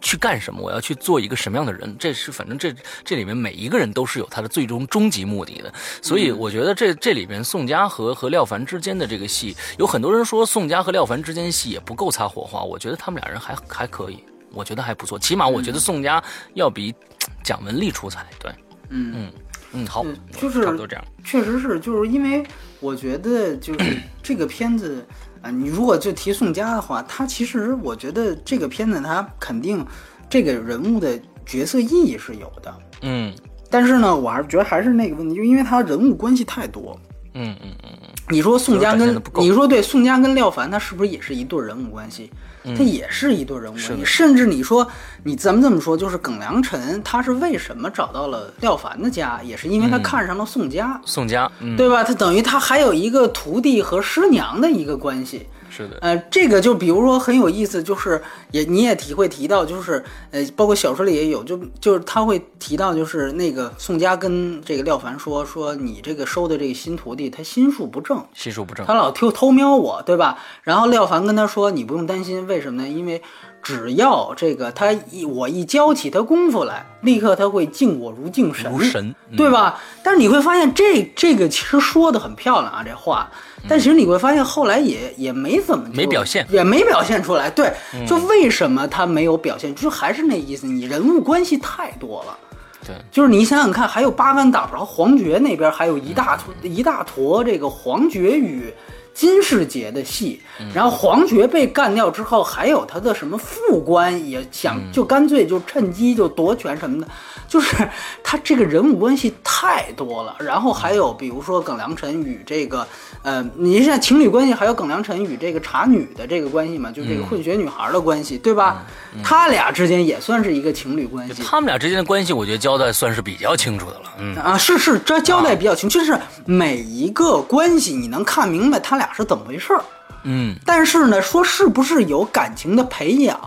去干什么？我要去做一个什么样的人？这是反正这这里面每一个人都是有他的最终终极目的的。所以我觉得这这里边宋佳和和廖凡之间的这个戏，有很多人说宋佳和廖凡之间戏也不够擦火花。我觉得他们俩人还还可以，我觉得还不错。起码我觉得宋佳要比蒋雯丽出彩。对，嗯嗯嗯，好，就是差不多这样。确实是，就是因为我觉得就是 这个片子。啊，你如果就提宋佳的话，他其实我觉得这个片子他肯定这个人物的角色意义是有的，嗯，但是呢，我还是觉得还是那个问题，就因为他人物关系太多，嗯嗯嗯嗯，你说宋佳跟你说对宋佳跟廖凡，他是不是也是一对人物关系？他也是一对人物你，甚至你说你咱们这么说，就是耿良辰他是为什么找到了廖凡的家，也是因为他看上了宋佳，宋佳，对吧？他等于他还有一个徒弟和师娘的一个关系。是的，呃，这个就比如说很有意思，就是也你也体会提到，就是呃，包括小说里也有，就就是他会提到，就是那个宋佳跟这个廖凡说说你这个收的这个新徒弟他心术不正，心术不正，他老偷偷瞄我，对吧？然后廖凡跟他说你不用担心，为什么呢？因为只要这个他一我一教起他功夫来，立刻他会敬我如敬神，如神，对吧？但是你会发现这这个其实说的很漂亮啊，这话。但其实你会发现，后来也也没怎么没表现，也没表现出来。对，就为什么他没有表现？就还是那意思，你人物关系太多了。对，就是你想想看，还有八竿打不着黄觉那边还有一大坨一大坨这个黄觉与金世杰的戏，然后黄觉被干掉之后，还有他的什么副官也想就干脆就趁机就夺权什么的。就是他这个人物关系太多了，然后还有比如说耿良辰与这个，呃，你像情侣关系还有耿良辰与这个茶女的这个关系嘛，就这个混血女孩的关系，对吧？他俩之间也算是一个情侣关系。他们俩之间的关系，我觉得交代算是比较清楚的了。嗯啊，是是，这交代比较清，就是每一个关系你能看明白他俩是怎么回事儿。嗯，但是呢，说是不是有感情的培养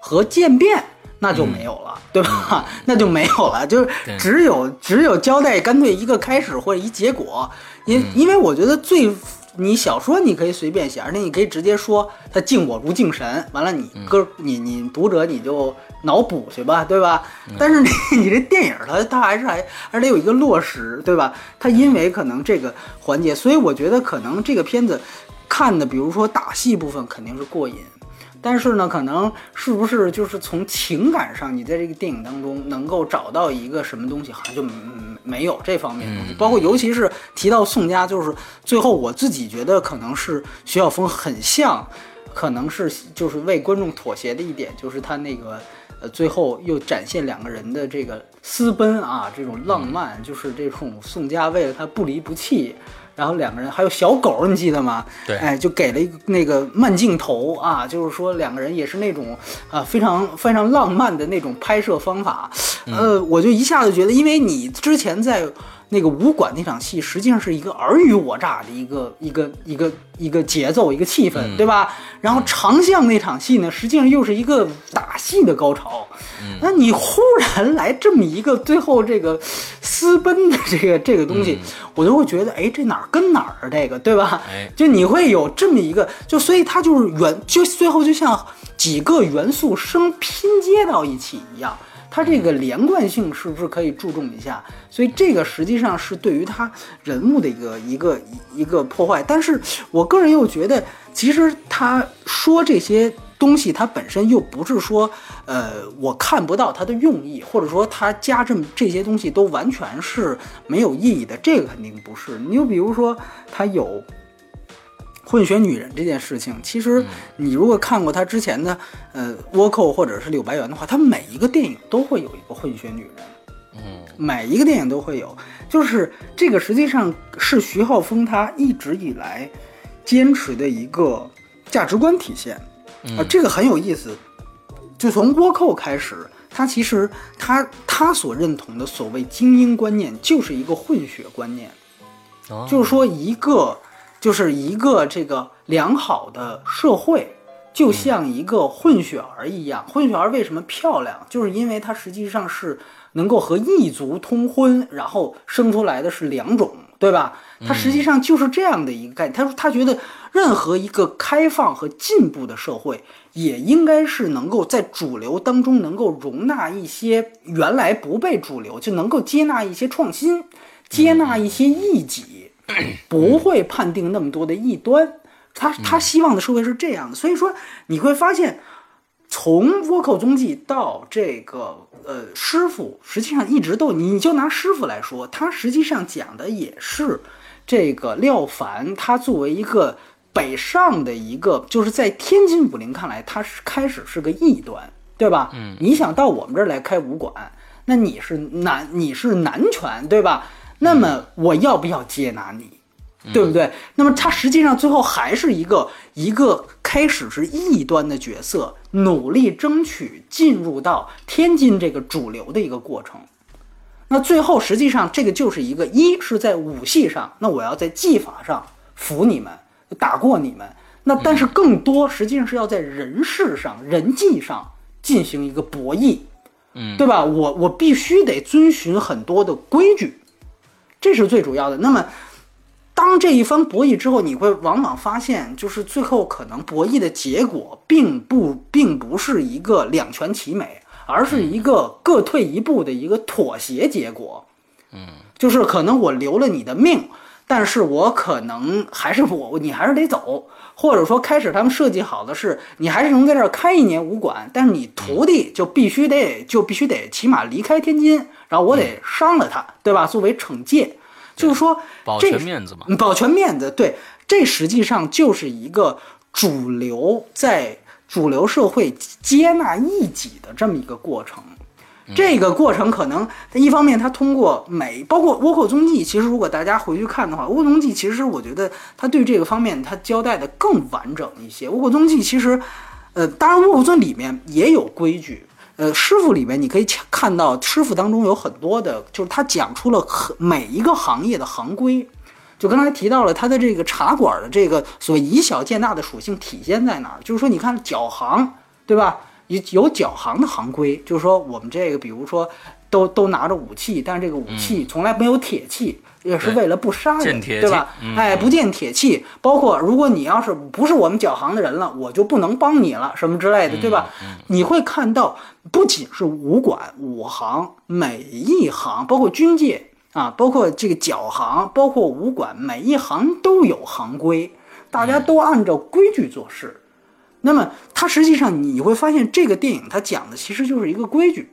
和渐变？那就没有了，对吧？那就没有了，就是只有只有交代，干脆一个开始或者一结果。因因为我觉得最你小说你可以随便写，而且你可以直接说他敬我如敬神，完了你哥你你读者你就脑补去吧，对吧？但是你 你这电影它它还是还还得有一个落实，对吧？它因为可能这个环节，所以我觉得可能这个片子看的，比如说打戏部分肯定是过瘾。但是呢，可能是不是就是从情感上，你在这个电影当中能够找到一个什么东西，好像就没有这方面的东西。包括尤其是提到宋佳，就是最后我自己觉得可能是徐晓峰很像，可能是就是为观众妥协的一点，就是他那个呃最后又展现两个人的这个私奔啊，这种浪漫，就是这种宋佳为了他不离不弃。然后两个人还有小狗，你记得吗？对，哎，就给了一个那个慢镜头啊，就是说两个人也是那种啊非常非常浪漫的那种拍摄方法。呃，我就一下子觉得，因为你之前在。那个武馆那场戏实际上是一个尔虞我诈的一个一个一个一个节奏一个气氛，对吧？然后长巷那场戏呢，实际上又是一个打戏的高潮。那你忽然来这么一个最后这个私奔的这个 这个东西，我就会觉得，哎，这哪儿跟哪儿啊？这个对吧？就你会有这么一个，就所以它就是元，就最后就像几个元素生拼接到一起一样。它这个连贯性是不是可以注重一下？所以这个实际上是对于他人物的一个一个一个破坏。但是我个人又觉得，其实他说这些东西，它本身又不是说，呃，我看不到他的用意，或者说他加这么这些东西都完全是没有意义的。这个肯定不是。你就比如说，他有混血女人这件事情，其实你如果看过他之前的呃倭寇或者是柳白猿的话，他每一个电影都会有一个混血女人。嗯，每一个电影都会有，就是这个实际上是徐浩峰他一直以来坚持的一个价值观体现啊，这个很有意思。就从倭寇开始，他其实他他所认同的所谓精英观念，就是一个混血观念，哦就是说一个就是一个这个良好的社会，就像一个混血儿一样。混血儿为什么漂亮？就是因为它实际上是能够和异族通婚，然后生出来的是两种，对吧？它实际上就是这样的一个概念。他说他觉得任何一个开放和进步的社会，也应该是能够在主流当中能够容纳一些原来不被主流，就能够接纳一些创新，接纳一些异己，不会判定那么多的异端。他他希望的社会是这样的，所以说你会发现，从倭寇踪迹到这个呃师傅，实际上一直都，你就拿师傅来说，他实际上讲的也是这个廖凡，他作为一个北上的一个，就是在天津武林看来，他是开始是个异端，对吧？嗯，你想到我们这儿来开武馆，那你是男，你是男权，对吧？那么我要不要接纳你？对不对？那么他实际上最后还是一个一个开始是异端的角色，努力争取进入到天津这个主流的一个过程。那最后实际上这个就是一个一是在武戏上，那我要在技法上服你们，打过你们。那但是更多实际上是要在人事上、人际上进行一个博弈，嗯，对吧？我我必须得遵循很多的规矩，这是最主要的。那么。当这一番博弈之后，你会往往发现，就是最后可能博弈的结果并不并不是一个两全其美，而是一个各退一步的一个妥协结果。嗯，就是可能我留了你的命，但是我可能还是我你还是得走，或者说开始他们设计好的是你还是能在这儿开一年武馆，但是你徒弟就必须得就必须得起码离开天津，然后我得伤了他，对吧？作为惩戒。就是说，保这全面子嘛。嗯保全面子，对，这实际上就是一个主流在主流社会接纳异己的这么一个过程。这个过程可能一方面，他通过美，包括《倭寇踪迹》，其实如果大家回去看的话，《倭寇踪迹》其实我觉得他对这个方面他交代的更完整一些。《倭寇踪迹》其实，呃，当然《倭寇踪》里面也有规矩，呃，师傅里面你可以看到，师傅当中有很多的，就是他讲出了很每一个行业的行规。就刚才提到了他的这个茶馆的这个所谓以小见大的属性体现在哪儿？就是说，你看脚行，对吧？有有脚行的行规，就是说我们这个，比如说都都拿着武器，但是这个武器从来没有铁器，也是为了不杀人，对吧哎，不见铁器，包括如果你要是不是我们脚行的人了，我就不能帮你了，什么之类的，对吧？你会看到，不仅是武馆、武行，每一行，包括军界啊，包括这个脚行，包括武馆，每一行都有行规，大家都按照规矩做事。那么，它实际上你会发现，这个电影它讲的其实就是一个规矩。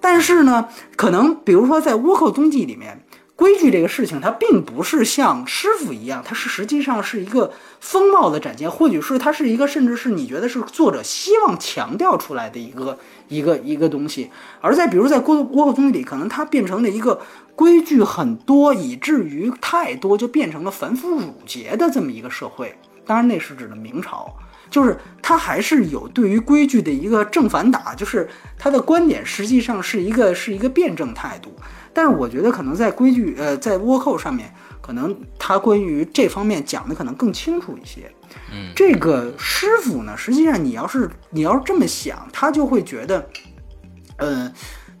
但是呢，可能比如说在《倭寇踪迹》里面，规矩这个事情，它并不是像师傅一样，它是实际上是一个风貌的展现，或许是它是一个，甚至是你觉得是作者希望强调出来的一个一个一个东西。而在比如在《倭倭寇踪迹》里，可能它变成了一个规矩很多，以至于太多，就变成了繁复缛节的这么一个社会。当然，那是指的明朝。就是他还是有对于规矩的一个正反打，就是他的观点实际上是一个是一个辩证态度。但是我觉得可能在规矩呃在倭寇上面，可能他关于这方面讲的可能更清楚一些。嗯，这个师傅呢，实际上你要是你要是这么想，他就会觉得，呃，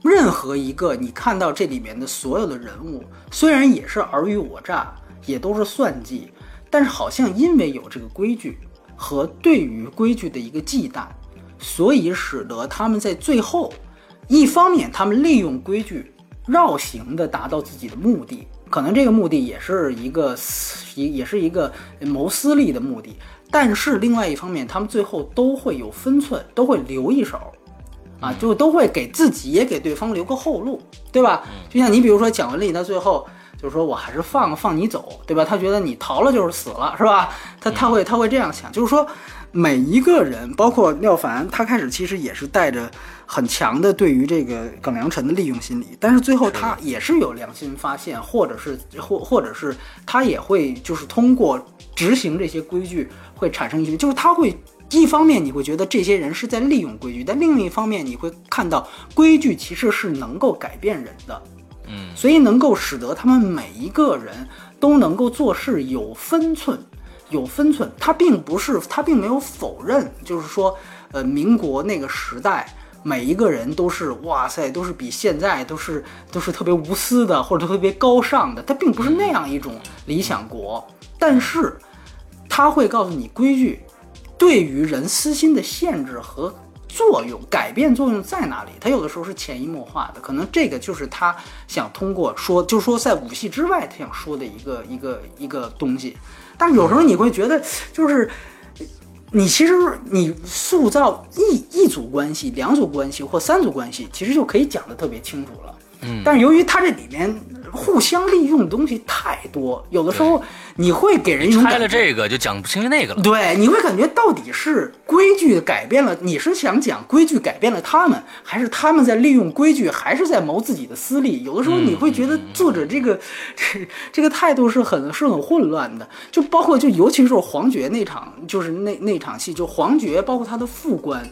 任何一个你看到这里面的所有的人物，虽然也是尔虞我诈，也都是算计，但是好像因为有这个规矩。和对于规矩的一个忌惮，所以使得他们在最后，一方面他们利用规矩绕行的达到自己的目的，可能这个目的也是一个也也是一个谋私利的目的，但是另外一方面，他们最后都会有分寸，都会留一手，啊，就都会给自己也给对方留个后路，对吧？就像你比如说蒋雯丽，她最后。就是说我还是放放你走，对吧？他觉得你逃了就是死了，是吧？他他会他会这样想，就是说每一个人，包括廖凡，他开始其实也是带着很强的对于这个耿良辰的利用心理，但是最后他也是有良心发现，或者是或或者是他也会就是通过执行这些规矩会产生一些，就是他会。一方面你会觉得这些人是在利用规矩，但另一方面你会看到规矩其实是能够改变人的，嗯，所以能够使得他们每一个人都能够做事有分寸，有分寸。他并不是，他并没有否认，就是说，呃，民国那个时代每一个人都是哇塞，都是比现在都是都是特别无私的或者特别高尚的，他并不是那样一种理想国，但是他会告诉你规矩。对于人私心的限制和作用，改变作用在哪里？他有的时候是潜移默化的，可能这个就是他想通过说，就是说在武戏之外，他想说的一个一个一个东西。但有时候你会觉得，就是你其实你塑造一一组关系、两组关系或三组关系，其实就可以讲得特别清楚了。嗯，但是由于它这里面互相利用的东西太多，有的时候你会给人一种拆，了这个就讲不清那个了。对，你会感觉到底是规矩改变了，你是想讲规矩改变了他们，还是他们在利用规矩，还是在谋自己的私利？有的时候你会觉得作者这个这 这个态度是很是很混乱的，就包括就尤其是黄觉那场，就是那那场戏，就黄觉包括他的副官。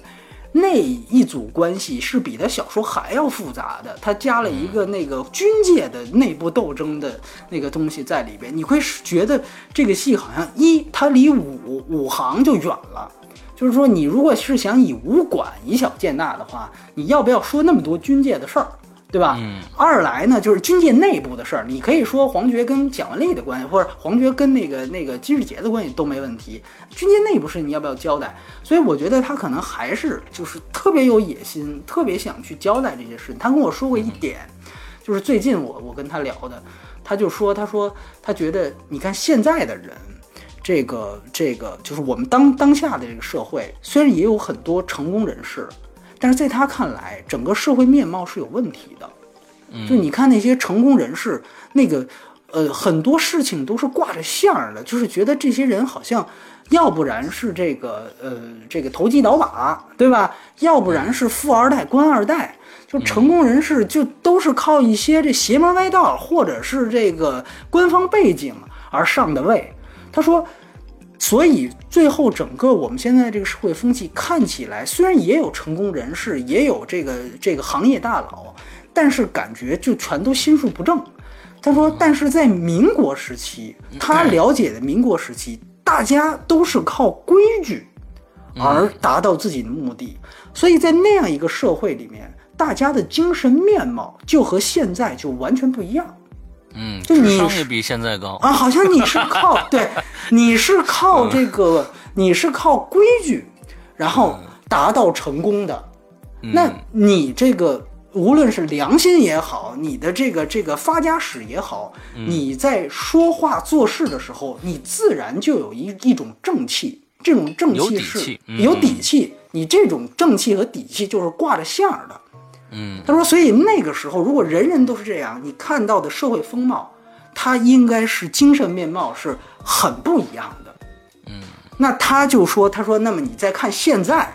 那一组关系是比他小说还要复杂的，他加了一个那个军界的内部斗争的那个东西在里边，你会觉得这个戏好像一，它离五五行就远了，就是说你如果是想以武馆以小见大的话，你要不要说那么多军界的事儿？对吧？嗯。二来呢，就是军界内部的事儿，你可以说黄觉跟蒋雯丽的关系，或者黄觉跟那个那个金世杰的关系都没问题。军界内部事你要不要交代？所以我觉得他可能还是就是特别有野心，特别想去交代这些事情。他跟我说过一点，就是最近我我跟他聊的，他就说他说他觉得你看现在的人。这个这个就是我们当当下的这个社会，虽然也有很多成功人士，但是在他看来，整个社会面貌是有问题的。就你看那些成功人士，那个呃很多事情都是挂着相儿的，就是觉得这些人好像，要不然是这个呃这个投机倒把，对吧？要不然是富二代、官二代，就成功人士就都是靠一些这邪门歪道，或者是这个官方背景而上的位。他说。所以最后，整个我们现在这个社会风气看起来，虽然也有成功人士，也有这个这个行业大佬，但是感觉就全都心术不正。他说，但是在民国时期，他了解的民国时期，大家都是靠规矩而达到自己的目的，所以在那样一个社会里面，大家的精神面貌就和现在就完全不一样。嗯，就你智商也比现在高。啊，好像你是靠 对，你是靠这个，你是靠规矩，然后达到成功的。那你这个无论是良心也好，你的这个这个发家史也好，你在说话做事的时候，你自然就有一一种正气，这种正有底气是有底气，你这种正气和底气就是挂着线儿的。嗯，他说，所以那个时候，如果人人都是这样，你看到的社会风貌，它应该是精神面貌是很不一样的。嗯，那他就说，他说，那么你再看现在，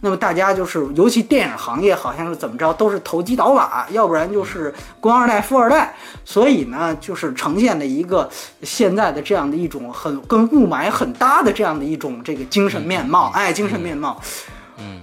那么大家就是，尤其电影行业好像是怎么着，都是投机倒把，要不然就是官二代、富二代，所以呢，就是呈现了一个现在的这样的一种很跟雾霾很搭的这样的一种这个精神面貌，哎，精神面貌。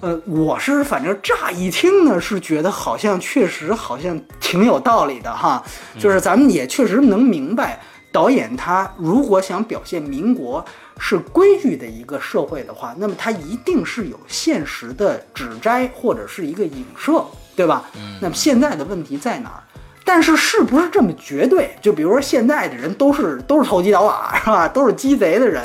呃，我是反正乍一听呢，是觉得好像确实好像挺有道理的哈，就是咱们也确实能明白，导演他如果想表现民国是规矩的一个社会的话，那么他一定是有现实的指摘或者是一个影射，对吧？那么现在的问题在哪儿？但是是不是这么绝对？就比如说现在的人都是都是投机倒把，是吧？都是鸡贼的人，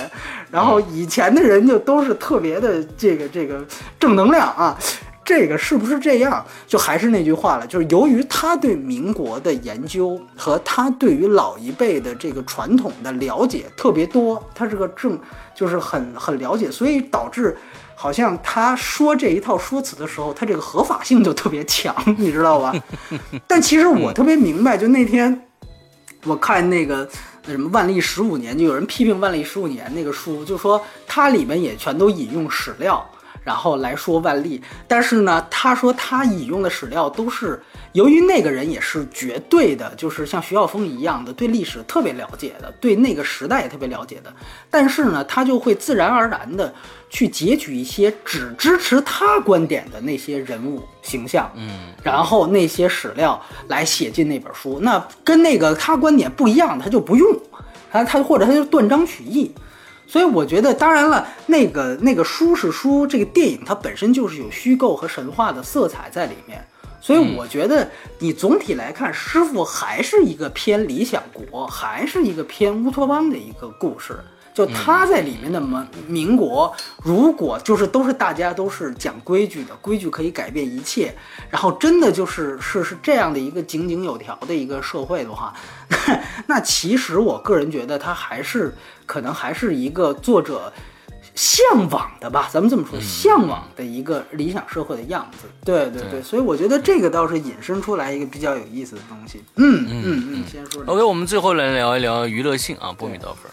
然后以前的人就都是特别的这个这个正能量啊。这个是不是这样？就还是那句话了，就是由于他对民国的研究和他对于老一辈的这个传统的了解特别多，他是个正就是很很了解，所以导致好像他说这一套说辞的时候，他这个合法性就特别强，你知道吧？但其实我特别明白，就那天我看那个那什么万历十五年，就有人批评万历十五年那个书，就说它里面也全都引用史料，然后来说万历。但是呢，他说他引用的史料都是由于那个人也是绝对的，就是像徐晓峰一样的对历史特别了解的，对那个时代也特别了解的。但是呢，他就会自然而然的去截取一些只支持他观点的那些人物形象，嗯，然后那些史料来写进那本书。那跟那个他观点不一样，他就不用，他他或者他就断章取义。所以我觉得，当然了，那个那个书是书，这个电影它本身就是有虚构和神话的色彩在里面。所以我觉得，你总体来看，师傅还是一个偏理想国，还是一个偏乌托邦的一个故事。就他在里面的民民国，如果就是都是大家都是讲规矩的，规矩可以改变一切，然后真的就是是是这样的一个井井有条的一个社会的话，那 那其实我个人觉得，他还是可能还是一个作者向往的吧，咱们这么说，向往的一个理想社会的样子。对对对，所以我觉得这个倒是引申出来一个比较有意思的东西。嗯嗯嗯，先说。OK，我们最后来聊一聊娱乐性啊，波米多少分？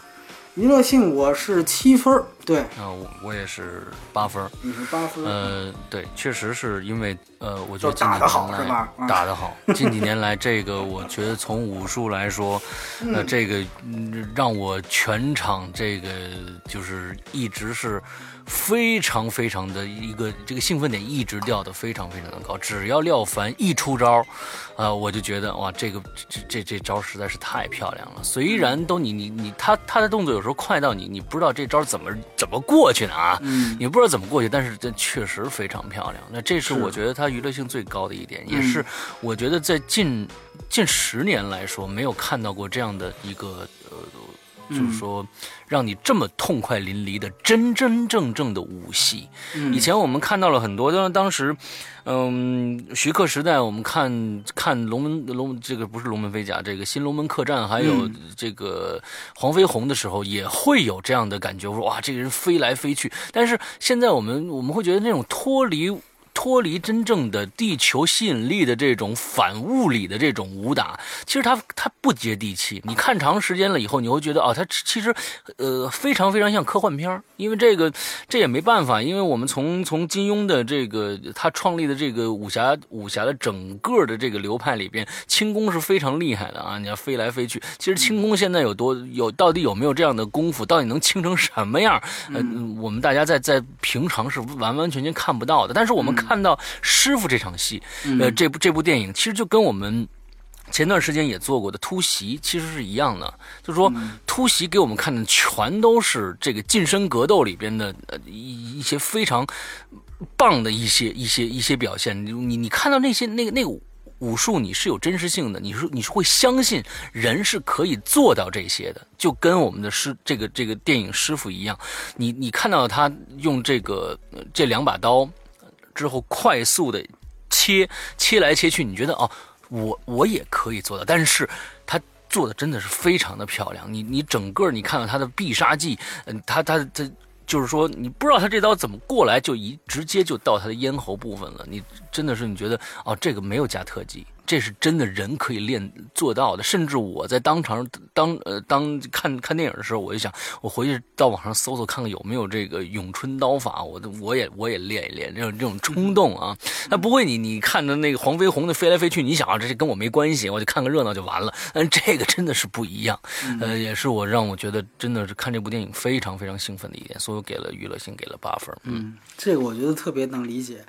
娱乐性我是七分儿，对，啊，我我也是八分儿。你是八分儿。呃，对，确实是因为呃，我觉得打得好是吧近几年来打得好。近几年来，这个我觉得从武术来说，呃，这个嗯让我全场这个就是一直是非常非常的一个这个兴奋点一直掉的非常非常的高。只要廖凡一出招，呃，我就觉得哇，这个这这这招实在是太漂亮了。虽然都你你你他他的动作有时候快到你你不知道这招怎么怎么过去的啊，嗯你不知道怎么过去，但是这确实非常漂亮。那这是是我觉得他娱乐性最高的一点，嗯也是我觉得在近近十年来说没有看到过这样的一个呃。就是嗯说，让你这么痛快淋漓的真真正正的武戏。嗯以前我们看到了很多，当当时，嗯，徐克时代，我们看看龙门龙这个不是龙门飞甲，这个新龙门客栈，还有嗯这个黄飞鸿的时候，也会有这样的感觉，说哇，这个人飞来飞去。但是现在我们我们会觉得那种脱离。脱离真正的地球吸引力的这种反物理的这种武打，其实它它不接地气。你看长时间了以后，你会觉得哦，它其实呃非常非常像科幻片儿因为这个这也没办法，因为我们从从金庸的这个他创立的这个武侠武侠的整个的这个流派里边，轻功是非常厉害的啊！你要飞来飞去，其实轻功现在有多有到底有没有这样的功夫，到底能轻成什么样？呃，我们大家在在平常是完完全全看不到的，但是我们看到师傅这场戏，呃，这部这部电影其实就跟我们。前段时间也做过的突袭其实是一样的，就是说突袭给我们看的全都是这个近身格斗里边的呃一一些非常棒的一些一些一些表现。你你你看到那些那个那个武术，你是有真实性的，你是你是会相信人是可以做到这些的，就跟我们的师这个这个电影师傅一样，你你看到他用这个呃这两把刀之后快速的切切来切去，你觉得哦。我我也可以做到，但是他做的真的是非常的漂亮。你你整个你看到他的必杀技，嗯，他他他就是说你不知道他这刀怎么过来，就一直接就到他的咽喉部分了。你真的是你觉得哦，这个没有加特技，这是真的人可以练做到的。甚至我在当场当呃当看看电影的时候，我就想我回去到网上搜搜看看有没有这个咏春刀法，我都我也我也练一练这种这种冲动啊。那不会你你看着那个黄飞鸿的飞来飞去，你想啊，这跟我没关系，我就看个热闹就完了。但这个真的是不一样，呃，也是我让我觉得真的是看这部电影非常非常兴奋的一点，所以我给了娱乐性给了八分。嗯，这个我觉得特别能理解。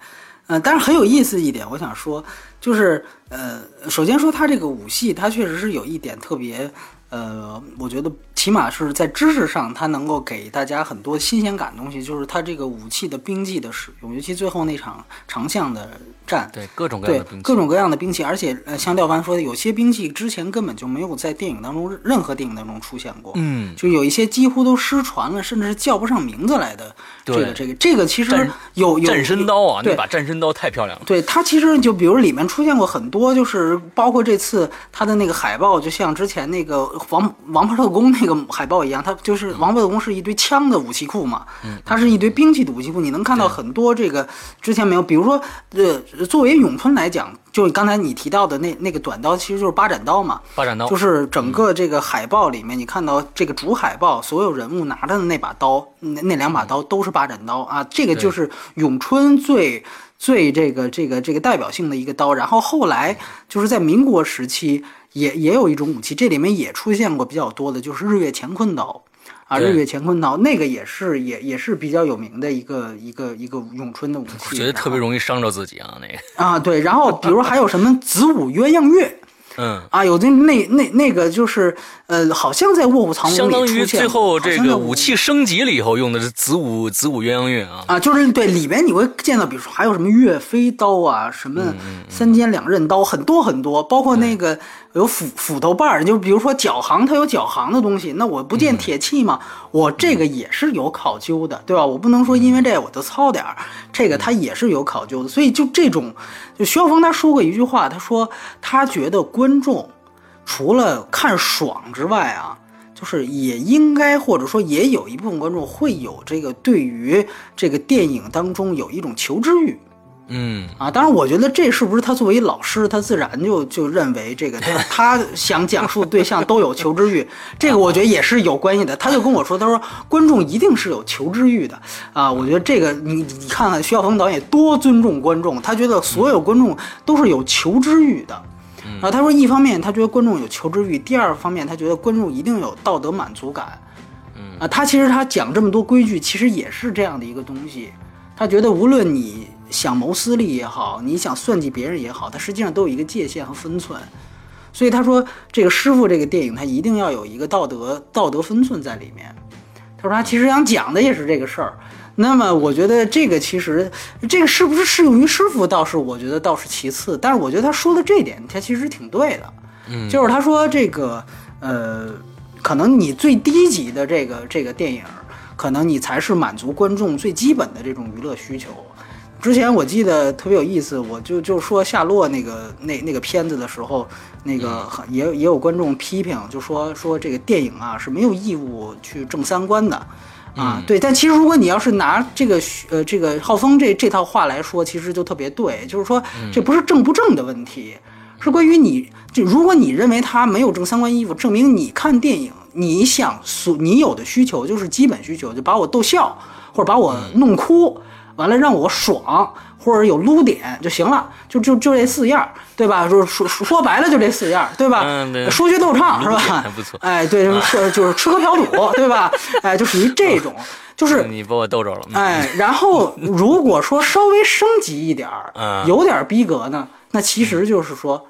嗯、但是很有意思一点，我想说，就是呃，首先说它这个武戏，它确实是有一点特别，呃，我觉得起码是在知识上，它能够给大家很多新鲜感的东西，就是它这个武器的兵器的使用，尤其最后那场长项的战，对，各种各样对的兵器，各种各样的兵器，而且呃，像廖凡说的，有些兵器之前根本就没有在电影当中任何电影当中出现过，嗯，就有一些几乎都失传了，甚至是叫不上名字来的。这个这个这个其实有有战神刀啊，对那把战神刀太漂亮了。对它其实就比如里面出现过很多，就是包括这次它的那个海报，就像之前那个王王牌特工那个个海报一样，它就是王牌特工是一堆枪的武器库嘛，嗯它是一堆兵器的武器库。你能看到很多这个之前没有，比如说，呃，作为咏春来讲，就刚才你提到的那那个短刀，其实就是八斩刀嘛。八斩刀就是整个这个海报里面，你看到这个主海报，所有人物拿着的那把刀，那那两把刀都是八斩刀啊，这个就是咏春最最这个这个这个代表性的一个刀。然后后来就是在民国时期。也也有一种武器，这里面也出现过比较多的，就是日月乾坤刀，啊，日月乾坤刀那个也是也也是比较有名的一个一个一个咏春的武器，觉得特别容易伤着自己啊，那个。啊对，然后比如还有什么子午鸳鸯月。嗯。啊，有的那那那个就是，呃，好像在《卧虎藏龙》相当于最后这个武器升级了以后用的是子午子午鸳鸯月啊。啊，就是对里面你会见到，比如说还有什么岳飞刀啊，什么三尖两刃刀，很多很多，包括那个有斧斧头把儿，就比如说脚行，它有脚行的东西，那我不见铁器吗？我这个也是有考究的，对吧？我不能说因为这我就糙点儿，这个它也是有考究的，所以就这种。就徐晓峰他说过一句话，他说他觉得观众除了看爽之外啊，就是也应该或者说也有一部分观众会有这个对于这个电影当中有一种求知欲。嗯啊，当然，我觉得这是不是他作为老师，他自然就就认为这个 他想讲述对象都有求知欲，这个我觉得也是有关系的。他就跟我说，他说观众一定是有求知欲的啊。我觉得这个你你看看徐晓峰导演多尊重观众，他觉得所有观众都是有求知欲的啊。他说一方面他觉得观众有求知欲，第二方面他觉得观众一定有道德满足感。嗯啊，他其实他讲这么多规矩，其实也是这样的一个东西。他觉得无论你。想谋私利也好，你想算计别人也好，它实际上都有一个界限和分寸。所以他说，这个师傅这个电影，他一定要有一个道德道德分寸在里面。他说他其实想讲的也是这个事儿。那么我觉得这个其实这个是不是适用于师傅，倒是我觉得倒是其次。但是我觉得他说的这点，他其实挺对的。嗯，就是他说这个呃，可能你最低级的这个这个电影，可能你才是满足观众最基本的这种娱乐需求。之前我记得特别有意思，我就就说夏洛那个那那个片子的时候，那个也也有观众批评，就说说这个电影啊是没有义务去正三观的，啊对，但其实如果你要是拿这个呃这个浩峰这这套话来说，其实就特别对，就是说这不是正不正的问题，是关于你这如果你认为他没有正三观义务，证明你看电影你想所你有的需求就是基本需求，就把我逗笑或者把我弄哭。完了让我爽，或者有撸点就行了，就就就这四样，对吧？就是说说白了就这四样，对吧？嗯，说学逗唱是吧？还不错。哎，对，就是就是吃喝嫖赌，对吧？哎，就属于这种，就是你把我逗着了。哎，然后如果说稍微升级一点儿，有点逼格呢，那其实就是说，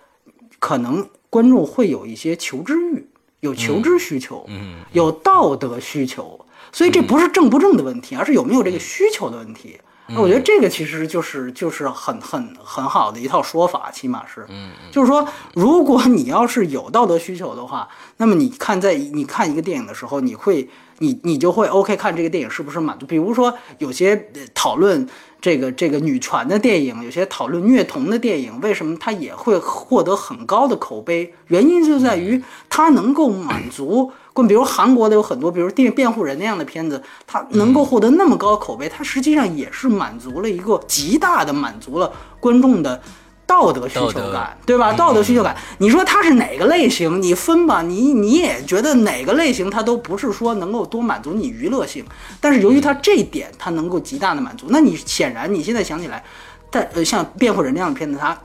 可能观众会有一些求知欲，有求知需求，嗯，有道德需求，所以这不是正不正的问题，而是有没有这个需求的问题。那我觉得这个其实就是就是很很很好的一套说法，起码是，嗯，就是说，如果你要是有道德需求的话，那么你看在你看一个电影的时候，你会你你就会 OK 看这个电影是不是满足？比如说有些讨论这个这个女权的电影，有些讨论虐童的电影，为什么它也会获得很高的口碑？原因就在于它能够满足。比如韩国的有很多，比如《电辩护人》那样的片子，它能够获得那么高口碑，它实际上也是满足了一个极大的满足了观众的道德需求感，对吧？道德需求感，你说它是哪个类型？你分吧，你你也觉得哪个类型它都不是说能够多满足你娱乐性，但是由于它这一点它能够极大的满足，那你显然你现在想起来，但呃像《辩护人》那样的片子，它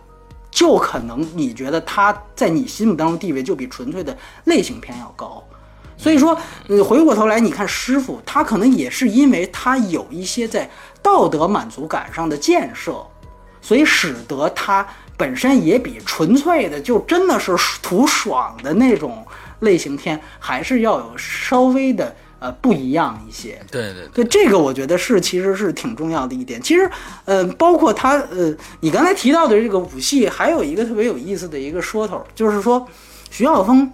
就可能你觉得它在你心目当中地位就比纯粹的类型片要高。所以说，你回过头来，你看师傅，他可能也是因为他有一些在道德满足感上的建设，所以使得他本身也比纯粹的就真的是图爽的那种类型片，还是要有稍微的呃不一样一些。对对对，这个我觉得是其实是挺重要的一点。其实，呃，包括他呃，你刚才提到的这个武戏，还有一个特别有意思的一个说头，就是说徐晓峰。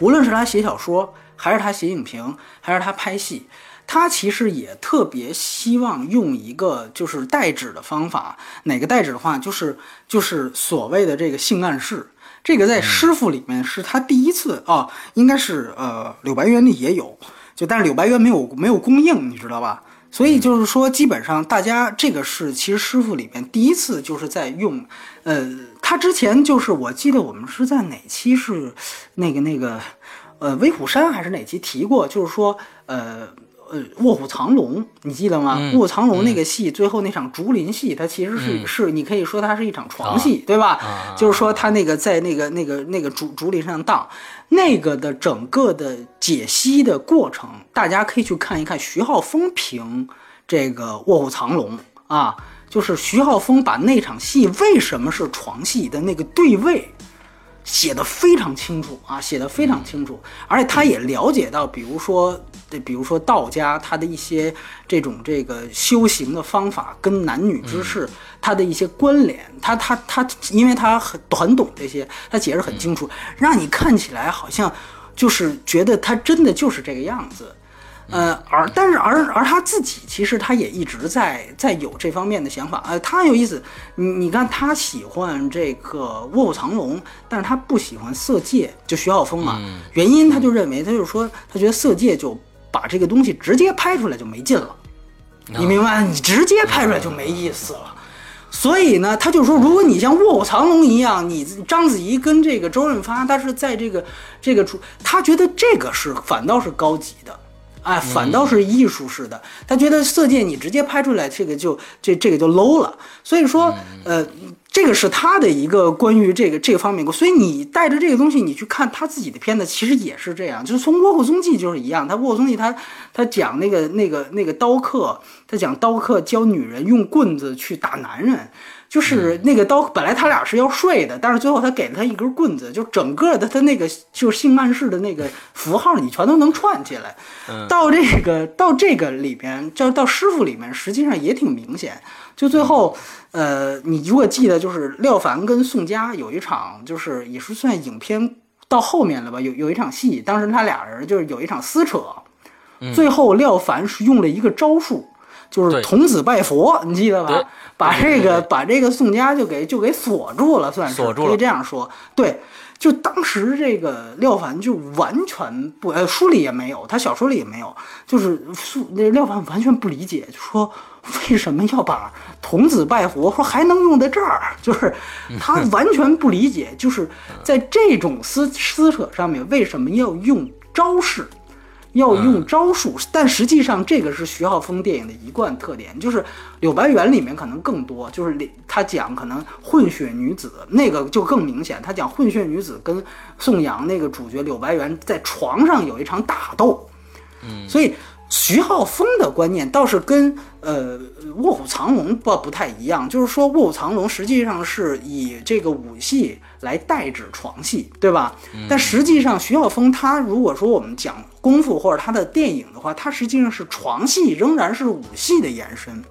无论是他写小说，还是他写影评，还是他拍戏，他其实也特别希望用一个就是代指的方法。哪个代指的话，就是就是所谓的这个性暗示。这个在师傅里面是他第一次啊，应该是呃柳白猿里也有，就但是柳白猿没有没有供应，你知道吧？所以就是说，基本上大家这个是其实师傅里面第一次就是在用，呃，他之前就是我记得我们是在哪期是那个那个呃威虎山还是哪期提过，就是说呃。呃，卧虎藏龙，你记得吗？卧虎藏龙那个戏，最后那场竹林戏，它其实是是，你可以说它是一场床戏，对吧？就是说他那个在那个那个那个竹竹林上荡，那个的整个的解析的过程，大家可以去看一看徐浩峰评这个卧虎藏龙啊，就是徐浩峰把那场戏为什么是床戏的那个对位。写的非常清楚啊，写的非常清楚，而且他也了解到，比如说，比如说道家他的一些这种这个修行的方法跟男女之事他的一些关联，他他他，因为他很很懂这些，他解释很清楚，让你看起来好像就是觉得他真的就是这个样子。呃，而但是而而他自己其实他也一直在在有这方面的想法，呃，他有意思，你你看他喜欢这个卧虎藏龙，但是他不喜欢色戒，就徐浩峰嘛，原因他就认为他就是说他觉得色戒就把这个东西直接拍出来就没劲了，你明白？你直接拍出来就没意思了，所以呢，他就说，如果你像卧虎藏龙一样，你章子怡跟这个周润发，他是在这个这个出，他觉得这个是反倒是高级的。哎，反倒是艺术式的，他觉得色戒你直接拍出来，这个就这这个就 low 了。所以说，呃，这个是他的一个关于这个这个方面。所以你带着这个东西，你去看他自己的片子，其实也是这样。就是从《卧虎踪迹》就是一样，他《卧虎踪迹》他他讲那个那个那个刀客，他讲刀客教女人用棍子去打男人。就是那个刀，本来他俩是要睡的，但是最后他给了他一根棍子，就整个的他那个就是性暗示的那个符号，你全都能串起来。到这个到这个里边，就到师傅里面，实际上也挺明显。就最后，呃，你如果记得，就是廖凡跟宋佳有一场，就是也是算影片到后面了吧，有有一场戏，当时他俩人就是有一场撕扯，最后廖凡是用了一个招数。就是童子拜佛，你记得吧？把这个把这个宋家就给就给锁住了，算是可以这样说。对，就当时这个廖凡就完全不，呃，书里也没有，他小说里也没有，就是书那廖凡完全不理解，就说为什么要把童子拜佛说还能用在这儿？就是他 完全不理解，就是在这种撕撕扯上面为什么要用招式？要用招数，但实际上这个是徐浩峰电影的一贯特点，就是《柳白猿》里面可能更多，就是他讲可能混血女子那个就更明显，他讲混血女子跟宋阳那个主角柳白猿在床上有一场打斗，嗯，所以。徐浩峰的观念倒是跟呃《卧虎藏龙》不不太一样，就是说《卧虎藏龙》实际上是以这个武戏来代指床戏，对吧？但实际上徐浩峰他如果说我们讲功夫或者他的电影的话，他实际上是床戏仍然是武戏的延伸。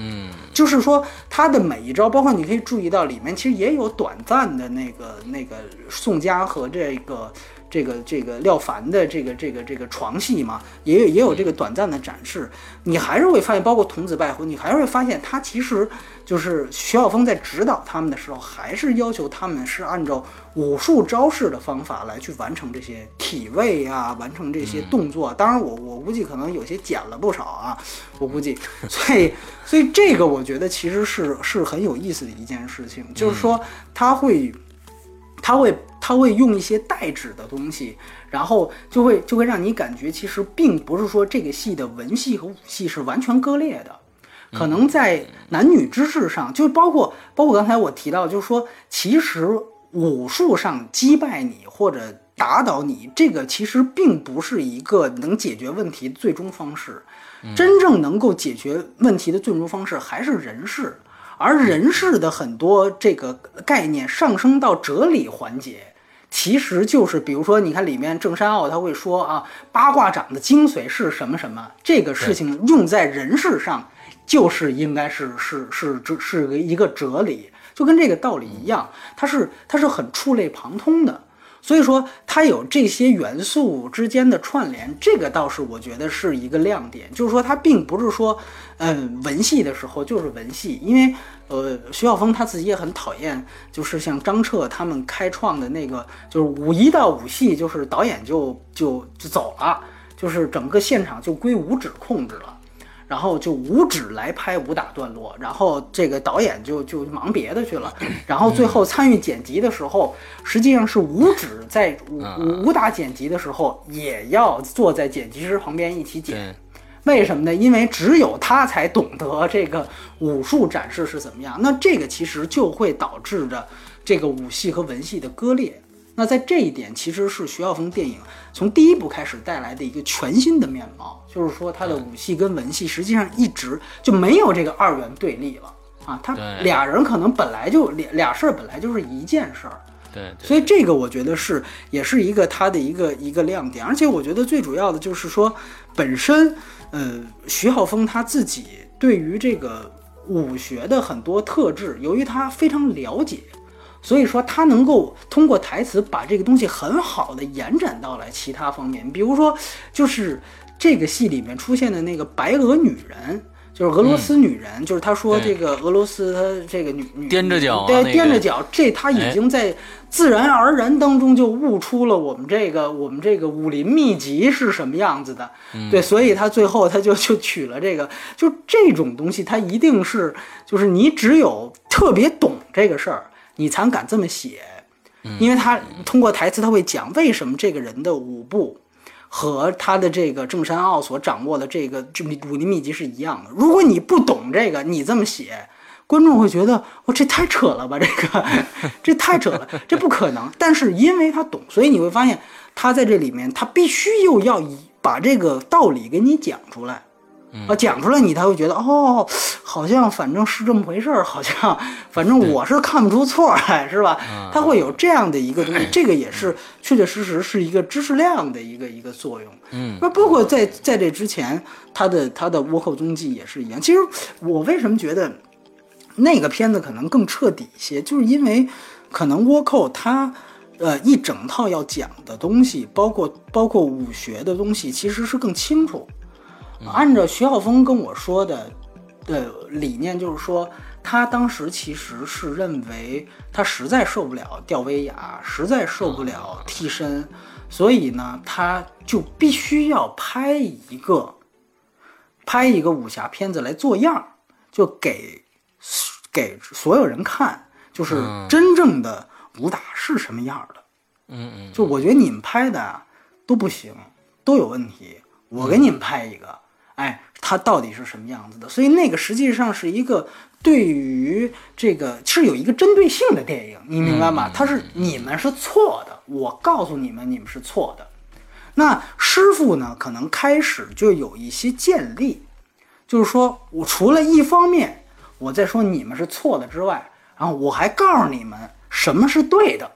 嗯，就是说他的每一招，包括你可以注意到里面其实也有短暂的那个那个宋佳和这个。这个这个廖凡的这个这个这个床戏嘛，也有也有这个短暂的展示，你还是会发现，包括童子拜佛，你还是会发现他其实就是徐晓峰在指导他们的时候，还是要求他们是按照武术招式的方法来去完成这些体位啊，完成这些动作。当然，我我估计可能有些减了不少啊，我估计。所以所以这个我觉得其实是是很有意思的一件事情，就是说他会。他会他会用一些代指的东西，然后就会就会让你感觉，其实并不是说这个戏的文戏和武戏是完全割裂的，可能在男女之事上，就包括包括刚才我提到，就是说，其实武术上击败你或者打倒你，这个其实并不是一个能解决问题的最终方式，真正能够解决问题的最终方式还是人事。而人事的很多这个概念上升到哲理环节，其实就是比如说，你看里面郑山傲他会说啊，八卦掌的精髓是什么什么，这个事情用在人事上，就是应该是是是是是个一个哲理，就跟这个道理一样，它是它是很触类旁通的。所以说它有这些元素之间的串联，这个倒是我觉得是一个亮点。就是说它并不是说，嗯，文戏的时候就是文戏，因为呃，徐晓峰他自己也很讨厌，就是像张彻他们开创的那个，就是五一到五戏，就是导演就就就走了，就是整个现场就归五指控制了。然后就五指来拍武打段落，然后这个导演就就忙别的去了，然后最后参与剪辑的时候，实际上是五指在武武打剪辑的时候也要坐在剪辑师旁边一起剪，为什么呢？因为只有他才懂得这个武术展示是怎么样，那这个其实就会导致着这个武戏和文戏的割裂。那在这一点，其实是徐浩峰电影从第一部开始带来的一个全新的面貌，就是说他的武戏跟文戏实际上一直就没有这个二元对立了啊，他俩人可能本来就俩俩事儿本来就是一件事儿，对，所以这个我觉得是也是一个他的一个一个亮点，而且我觉得最主要的就是说本身呃徐浩峰他自己对于这个武学的很多特质，由于他非常了解。所以说，他能够通过台词把这个东西很好的延展到了其他方面，比如说，就是这个戏里面出现的那个白俄女人，就是俄罗斯女人，就是他说这个俄罗斯她这个女女踮着脚，对，踮着脚，这他已经在自然而然当中就悟出了我们这个我们这个武林秘籍是什么样子的，对，所以他最后他就就取了这个，就这种东西，他一定是就是你只有特别懂这个事儿。你才敢这么写，因为他通过台词他会讲为什么这个人的舞步和他的这个郑山傲所掌握的这个这武林秘籍是一样的。如果你不懂这个，你这么写，观众会觉得哦，这太扯了吧，这个 这太扯了，这不可能。但是因为他懂，所以你会发现他在这里面，他必须又要把这个道理给你讲出来。啊，讲出来你才会觉得哦，好像反正是这么回事儿，好像反正我是看不出错来，是吧？他会有这样的一个东西，这个也是确确实实是一个知识量的一个一个作用。嗯，那包括在在这之前，他的他的倭寇踪迹也是一样。其实我为什么觉得那个片子可能更彻底一些，就是因为可能倭寇他呃一整套要讲的东西，包括包括武学的东西，其实是更清楚。按照徐浩峰跟我说的的理念，就是说他当时其实是认为他实在受不了吊威亚，实在受不了替身，所以呢，他就必须要拍一个拍一个武侠片子来做样，就给给所有人看，就是真正的武打是什么样的。嗯嗯，就我觉得你们拍的都不行，都有问题，我给你们拍一个。哎，它到底是什么样子的？所以那个实际上是一个对于这个是有一个针对性的电影，你明白吗？它是你们是错的，我告诉你们，你们是错的。那师傅呢，可能开始就有一些建立，就是说我除了一方面我在说你们是错的之外，然后我还告诉你们什么是对的。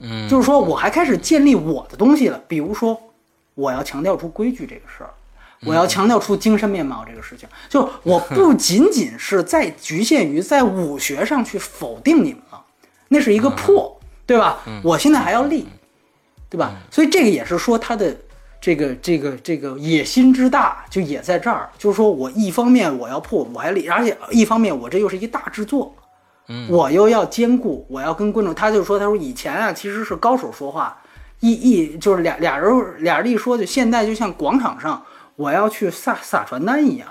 嗯，就是说我还开始建立我的东西了，比如说我要强调出规矩这个事儿。我要强调出精神面貌这个事情，就我不仅仅是在局限于在武学上去否定你们了，那是一个破，对吧？我现在还要立，对吧？所以这个也是说他的这个这个这个野心之大，就也在这儿，就是说我一方面我要破，我还立，而且一方面我这又是一大制作，我又要兼顾，我要跟观众，他就说他说以前啊其实是高手说话，一一就是俩俩人俩人一说，就现在就像广场上。我要去撒撒传单一样，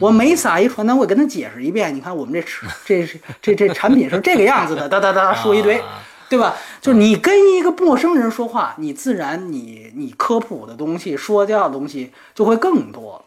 我每撒一传单，我跟他解释一遍。你看我们这 这这这产品是这个样子的，哒哒哒说一堆，对吧？就是你跟一个陌生人说话，你自然你你科普的东西、说教的东西就会更多。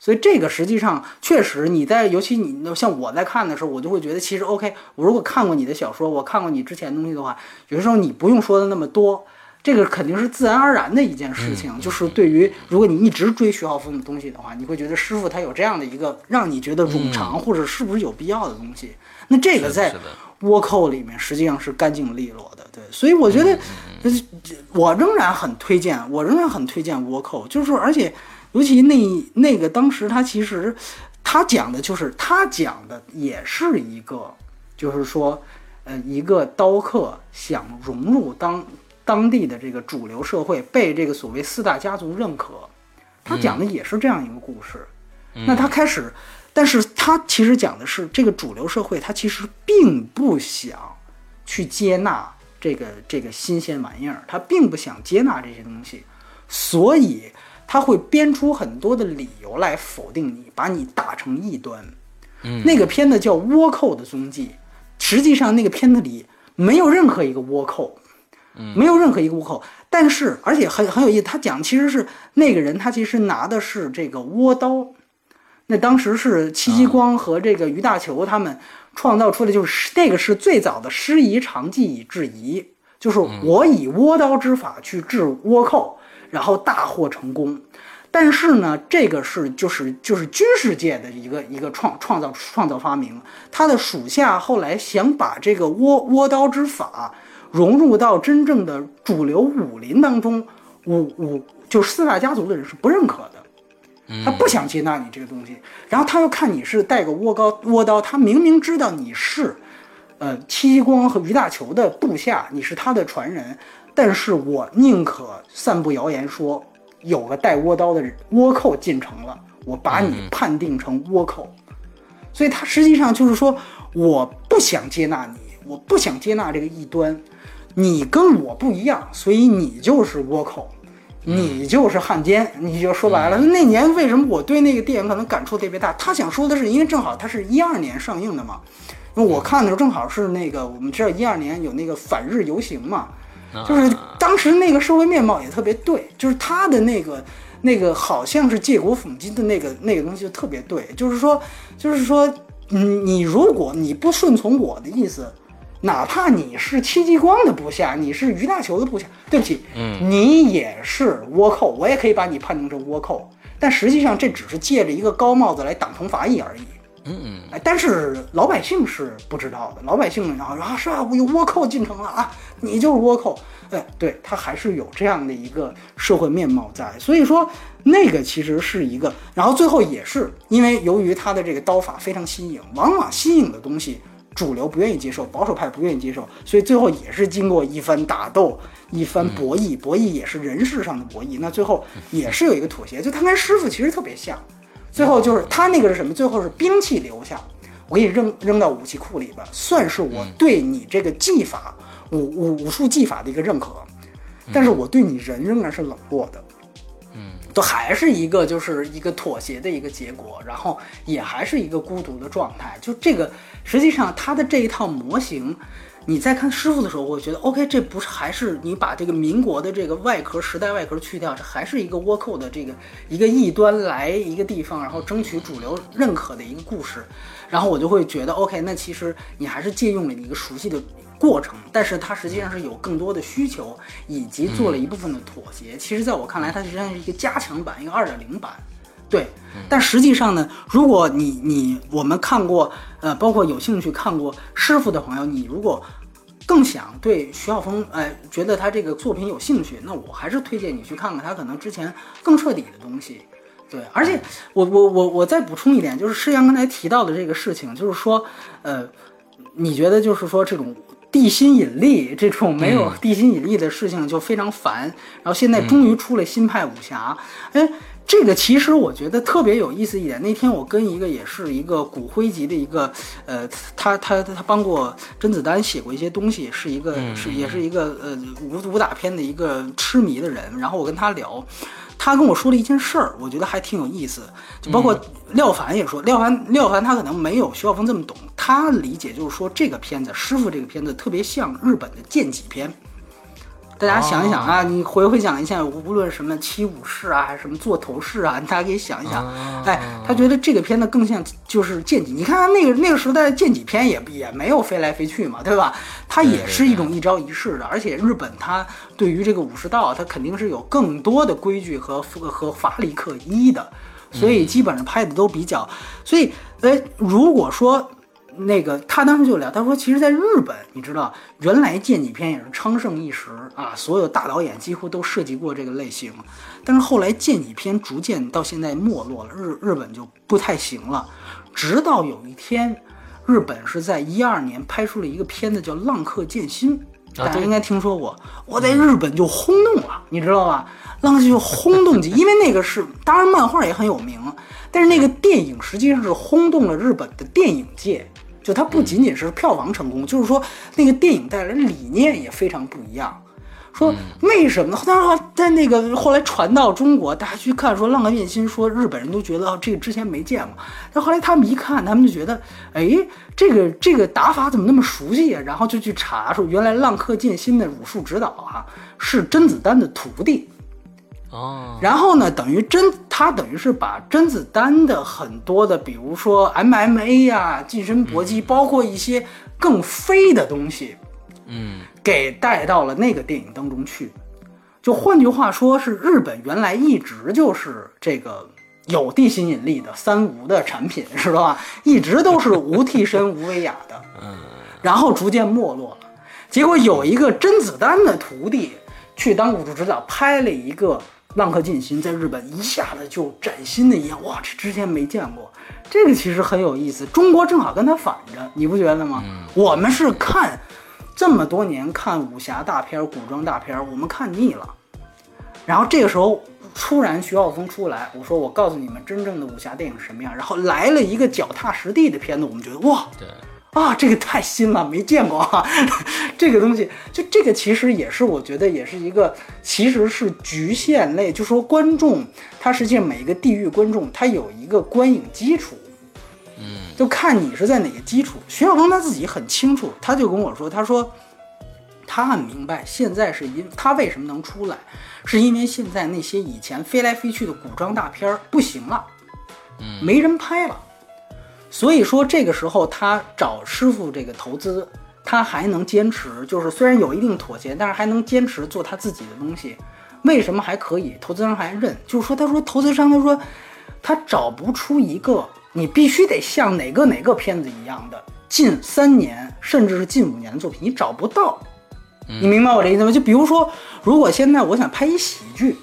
所以这个实际上确实你在，尤其你像我在看的时候，我就会觉得其实 OK。我如果看过你的小说，我看过你之前东西的话，有的时候你不用说的那么多。这个肯定是自然而然的一件事情，就是对于如果你一直追徐浩峰的东西的话，你会觉得师傅他有这样的一个让你觉得冗长或者是不是有必要的东西。那这个在倭寇里面实际上是干净利落的，对。所以我觉得，我仍然很推荐，我仍然很推荐倭寇，就是而且尤其那那个当时他其实他讲的就是他讲的也是一个，就是说，呃，一个刀客想融入当。当地的这个主流社会，被这个所谓四大家族认可。他讲的也是这样一个故事。那他开始，但是他其实讲的是这个主流社会，他其实并不想去接纳这个这个新鲜玩意儿，他并不想接纳这些东西，所以他会编出很多的理由来否定你，把你打成异端。嗯那个片子叫《倭寇的踪迹》，实际上那个片子里没有任何一个倭寇，没有任何一个倭寇，但是而且很很有意思，他讲其实是那个人他其实拿的是这个倭刀，那当时是戚继光和这个于大球他们创造出的，就是那个是最早的师夷长技以制夷，就是我以倭刀之法去治倭寇，然后大获成功。但是呢，这个是就是就是军事界的一个一个创创造创造发明，他的属下后来想把这个倭倭刀之法融入到真正的主流武林当中，武武就是四大家族的人是不认可的，他不想接纳你这个东西，然后他又看你是带个倭刀倭刀，他明明知道你是，呃戚继光和于大球的部下，你是他的传人，但是我宁可散布谣言说有个带倭刀的倭寇进城了，我把你判定成倭寇，所以他实际上就是说，我不想接纳你，我不想接纳这个异端，你跟我不一样，所以你就是倭寇，你就是汉奸，你就说白了。那年为什么我对那个电影可能感触特别大？他想说的是，因为正好他是一二年上映的嘛，因为我看的时候正好是那个我们知道一二年有那个反日游行嘛，就是当时那个社会面貌也特别对，就是他的那个那个好像是借古讽今的那个那个东西就特别对，就是说就是说，嗯，你如果你不顺从我的意思，哪怕你是戚继光的部下，你是于大球的部下，对不起，嗯，你也是倭寇，我也可以把你判定成倭寇，但实际上这只是借着一个高帽子来党同伐异而已。嗯。哎，但是老百姓是不知道的，老百姓然后说啊是啊，我有倭寇进城了啊，你就是倭寇，哎，对他还是有这样的一个社会面貌在，所以说那个其实是一个，然后最后也是因为由于他的这个刀法非常新颖，往往新颖的东西主流不愿意接受，保守派不愿意接受，所以最后也是经过一番打斗，一番博弈，博弈也是人事上的博弈，那最后也是有一个妥协，就他跟师傅其实特别像。最后就是他那个是什么？最后是兵器留下，我给你扔扔到武器库里边，算是我对你这个技法武武武术技法的一个认可，但是我对你人仍然是冷落的。嗯，都还是一个就是一个妥协的一个结果，然后也还是一个孤独的状态。就这个，实际上他的这一套模型，你在看师傅的时候，我觉得 OK，这不是还是你把这个民国的这个外壳时代外壳去掉，这还是一个倭寇的这个一个异端来一个地方，然后争取主流认可的一个故事。然后我就会觉得 OK，那其实你还是借用了你一个熟悉的过程，但是它实际上是有更多的需求，以及做了一部分的妥协。其实，在我看来，它实际上是一个加强版，一个二点零版。对，但实际上呢，如果你你我们看过，呃，包括有兴趣看过师傅的朋友，你如果更想对徐晓峰，哎，觉得他这个作品有兴趣，那我还是推荐你去看看他可能之前更彻底的东西。对，而且我我我我再补充一点，就是施阳刚才提到的这个事情，就是说，呃，你觉得就是说这种地心引力这种没有地心引力的事情就非常烦，然后现在终于出了新派武侠，哎。这个其实我觉得特别有意思一点。那天我跟一个也是一个骨灰级的一个，呃，他他他帮过甄子丹写过一些东西，是一个是也是一个呃武武打片的一个痴迷的人。然后我跟他聊，他跟我说了一件事儿，我觉得还挺有意思。就包括廖凡也说，廖凡廖凡他可能没有徐晓峰这么懂，他理解就是说这个片子师傅这个片子特别像日本的剑戟片。大家想一想啊，你回回想一下，无论什么七武士啊，还是什么座头市啊，大家可以想一想。哎，他觉得这个片子更像就是剑戟。你看那个那个时代的剑戟片也也没有飞来飞去嘛，对吧？它也是一种一招一式的，而且日本它对于这个武士道，它肯定是有更多的规矩和和法理可依的，所以基本上拍的都比较。所以，哎，如果说。那个他当时就聊，他说，其实，在日本，你知道，原来剑戟片也是昌盛一时啊，所有大导演几乎都涉及过这个类型，但是后来剑戟片逐渐到现在没落了，日日本就不太行了。直到有一天，日本是在一二年拍出了一个片子叫《浪客剑心》，大家应该听说过。我在日本就轰动了，你知道吧？浪客就轰动级，因为那个是，当然漫画也很有名，但是那个电影实际上是轰动了日本的电影界。就它不仅仅是票房成功，就是说那个电影带来的理念也非常不一样。说为什么呢？当然，在那个后来传到中国，大家去看说《浪客剑心》，说日本人都觉得哦，这个之前没见过。但后来他们一看，他们就觉得，哎，这个这个打法怎么那么熟悉啊？然后就去查说，原来《浪客剑心》的武术指导啊是甄子丹的徒弟。哦，然后呢，等于甄他等于是把甄子丹的很多的，比如说 MMA 呀、近身搏击，包括一些更飞的东西，嗯，给带到了那个电影当中去。就换句话说，是日本原来一直就是这个有地心引力的三无的产品，知道吧？一直都是无替身、无威亚的，嗯，然后逐渐没落了。结果有一个甄子丹的徒弟去当武术指导，拍了一个。浪客剑心在日本一下子就崭新的一样，哇，这之前没见过，这个其实很有意思。中国正好跟他反着，你不觉得吗？我们是看这么多年看武侠大片、古装大片，我们看腻了。然后这个时候突然徐浩峰出来，我说我告诉你们真正的武侠电影是什么样。然后来了一个脚踏实地的片子，我们觉得哇，对。啊，这个太新了，没见过啊！这个东西，就这个其实也是，我觉得也是一个，其实是局限类，就说观众他实际上每一个地域观众他有一个观影基础，嗯，就看你是在哪个基础。徐晓峰他自己很清楚，他就跟我说，他说他很明白，现在是因他为什么能出来，是因为现在那些以前飞来飞去的古装大片不行了，嗯，没人拍了。所以说，这个时候他找师傅这个投资，他还能坚持，就是虽然有一定妥协，但是还能坚持做他自己的东西。为什么还可以？投资商还认，就是说，他说投资商他说他找不出一个你必须得像哪个哪个片子一样的近三年甚至是近五年的作品，你找不到。你明白我这意思吗？就比如说，如果现在我想拍一喜剧，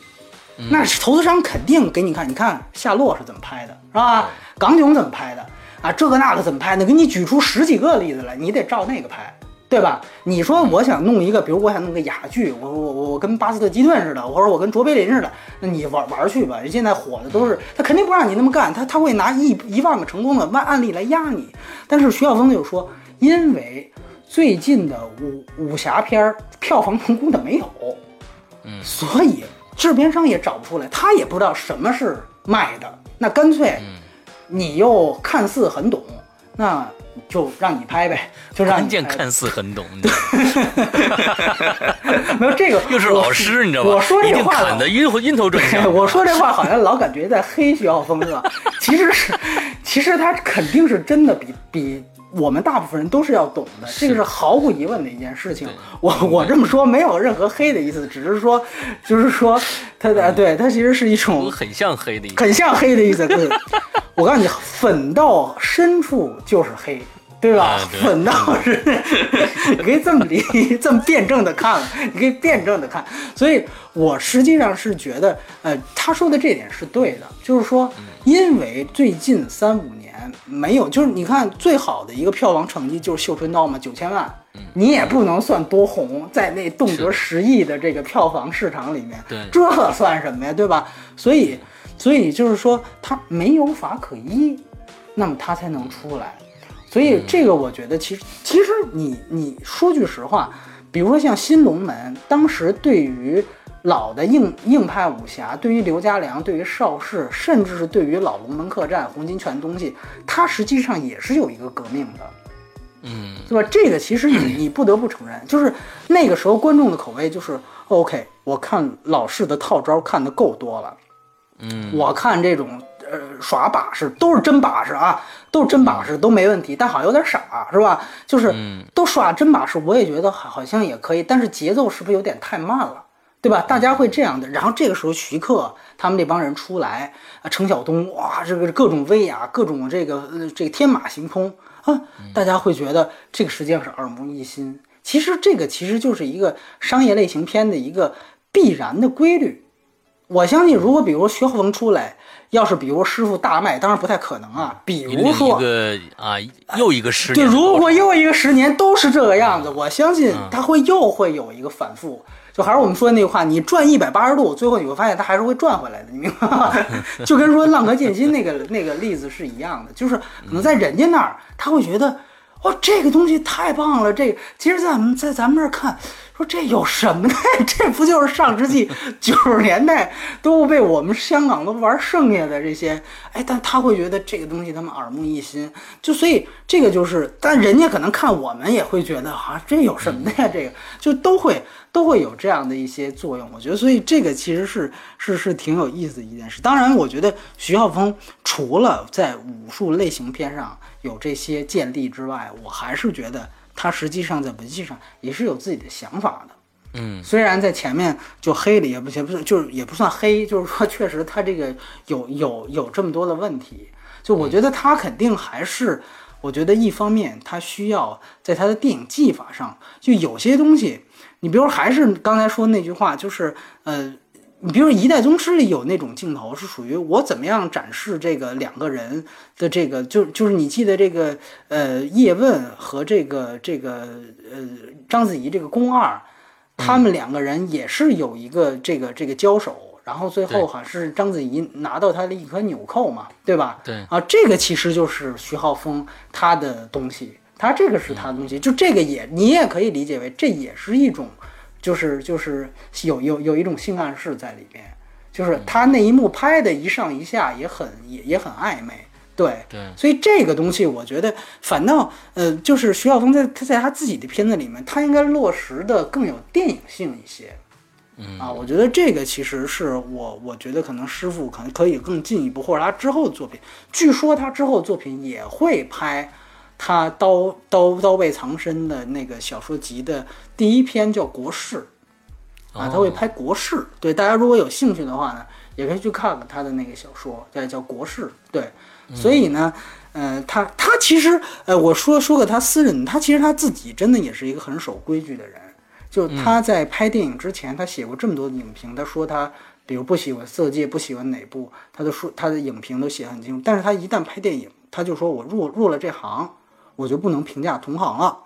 那投资商肯定给你看，你看夏洛是怎么拍的，是吧？港囧怎么拍的？啊，这个那个怎么拍呢？给你举出十几个例子来，你得照那个拍，对吧？你说我想弄一个，比如我想弄个哑剧，我我我我跟巴斯特基顿似的，或者我跟卓别林似的，那你玩玩去吧。人现在火的都是他，肯定不让你那么干，他他会拿一一万个成功的万案例来压你。但是徐晓峰就说，因为最近的武武侠片票房成功的没有，嗯，所以制片商也找不出来，他也不知道什么是卖的，那干脆。你又看似很懂，那就让你拍呗，就让关键看似很懂，没有这个 又是老师，你知道吗？我说这话砍的晕晕头转向。我说这话好像老感觉在黑徐浩峰是吧？其实是，其实他肯定是真的比比。我们大部分人都是要懂的，这个是毫无疑问的一件事情。我我这么说没有任何黑的意思，只是说，就是说，它的对它其实是一种很像黑的意思，很像黑的意思。我告诉你，粉到深处就是黑。对吧？粉到是，你可以这么理，这么辩证的看，你可以辩证的看。所以我实际上是觉得，呃，他说的这点是对的，就是说，因为最近三五年没有，就是你看最好的一个票房成绩就是《绣春刀》嘛，九千万，你也不能算多红，在那动辄十亿的这个票房市场里面，对，这算什么呀？对吧？所以，所以就是说，他没有法可依，那么他才能出来。所以这个我觉得，其实其实你你说句实话，比如说像《新龙门》，当时对于老的硬硬派武侠，对于刘家良，对于邵氏，甚至是对于老龙门客栈、红金泉东西，它实际上也是有一个革命的，嗯，对吧？这个其实你 你不得不承认，就是那个时候观众的口味就是 OK，我看老式的套招看的够多了，嗯，我看这种。呃，耍把式都是真把式啊，都是真把式都没问题，但好像有点傻，是吧？就是都耍真把式，我也觉得好像也可以，但是节奏是不是有点太慢了，对吧？大家会这样的。然后这个时候徐克他们那帮人出来啊，程晓东哇，这个各种威亚，各种这个呃这个天马行空啊，大家会觉得这个实际上是耳目一新。其实这个其实就是一个商业类型片的一个必然的规律。我相信，如果比如徐浩峰出来，要是比如师傅大卖，当然不太可能啊。比如说一个啊，又一个十对，年，如果又一个十年都是这个样子，我相信他会又会有一个反复。就还是我们说的那句话，你转一百八十度，最后你会发现它还是会转回来的，你明白吗？就跟说浪客剑心那个那个例子是一样的，就是可能在人家那儿，他会觉得哇，这个东西太棒了，这个其实在咱们在咱们这儿看，说这有什么呢？这不就是上世纪 九十年代都被我们香港都玩剩下的这些？哎，但他会觉得这个东西他们耳目一新，就所以这个就是，但人家可能看我们也会觉得啊，这有什么的呀？这个就都会都会有这样的一些作用。我觉得，所以这个其实是是是挺有意思的一件事。当然，我觉得徐浩峰除了在武术类型片上有这些建立之外，我还是觉得他实际上在文戏上也是有自己的想法的。嗯虽然在前面就黑了，也不也不是，就是也不算黑，就是说确实他这个有有有这么多的问题。就我觉得他肯定还是，我觉得一方面他需要在他的电影技法上，就有些东西，你比如还是刚才说那句话，就是呃，你比如说《一代宗师》里有那种镜头是属于我怎么样展示这个两个人的这个，就就是你记得这个呃叶问和这个这个呃章子怡这个宫二。他们两个人也是有一个这个这个交手，然后最后好像是章子怡拿到他的一颗纽扣嘛，对吧？对啊，这个其实就是徐浩峰他的东西，他这个是他的东西，就这个也你也可以理解为这也是一种，就是就是有有有一种性暗示在里边，就是他那一幕拍的一上一下也很也也很暧昧，对，对，所以这个东西，我觉得反倒呃，就是徐晓峰在他在他自己的片子里面，他应该落实的更有电影性一些。嗯。啊，我觉得这个其实是我，我觉得可能师傅可能可以更进一步，或者他之后的作品，据说他之后的作品也会拍他刀刀刀背藏身的那个小说集的第一篇叫《国事》啊，他会拍《国事》。对，大家如果有兴趣的话呢，也可以去看看他的那个小说，叫叫《国事》。对，所以呢，呃，他他其实，呃，我说说个他私人，他其实他自己真的也是一个很守规矩的人。就他在拍电影之前，他写过这么多的影评，他说他比如不喜欢色戒，不喜欢哪部，他都说他的影评都写得很清楚。但是他一旦拍电影，他就说我入入了这行，我就不能评价同行了。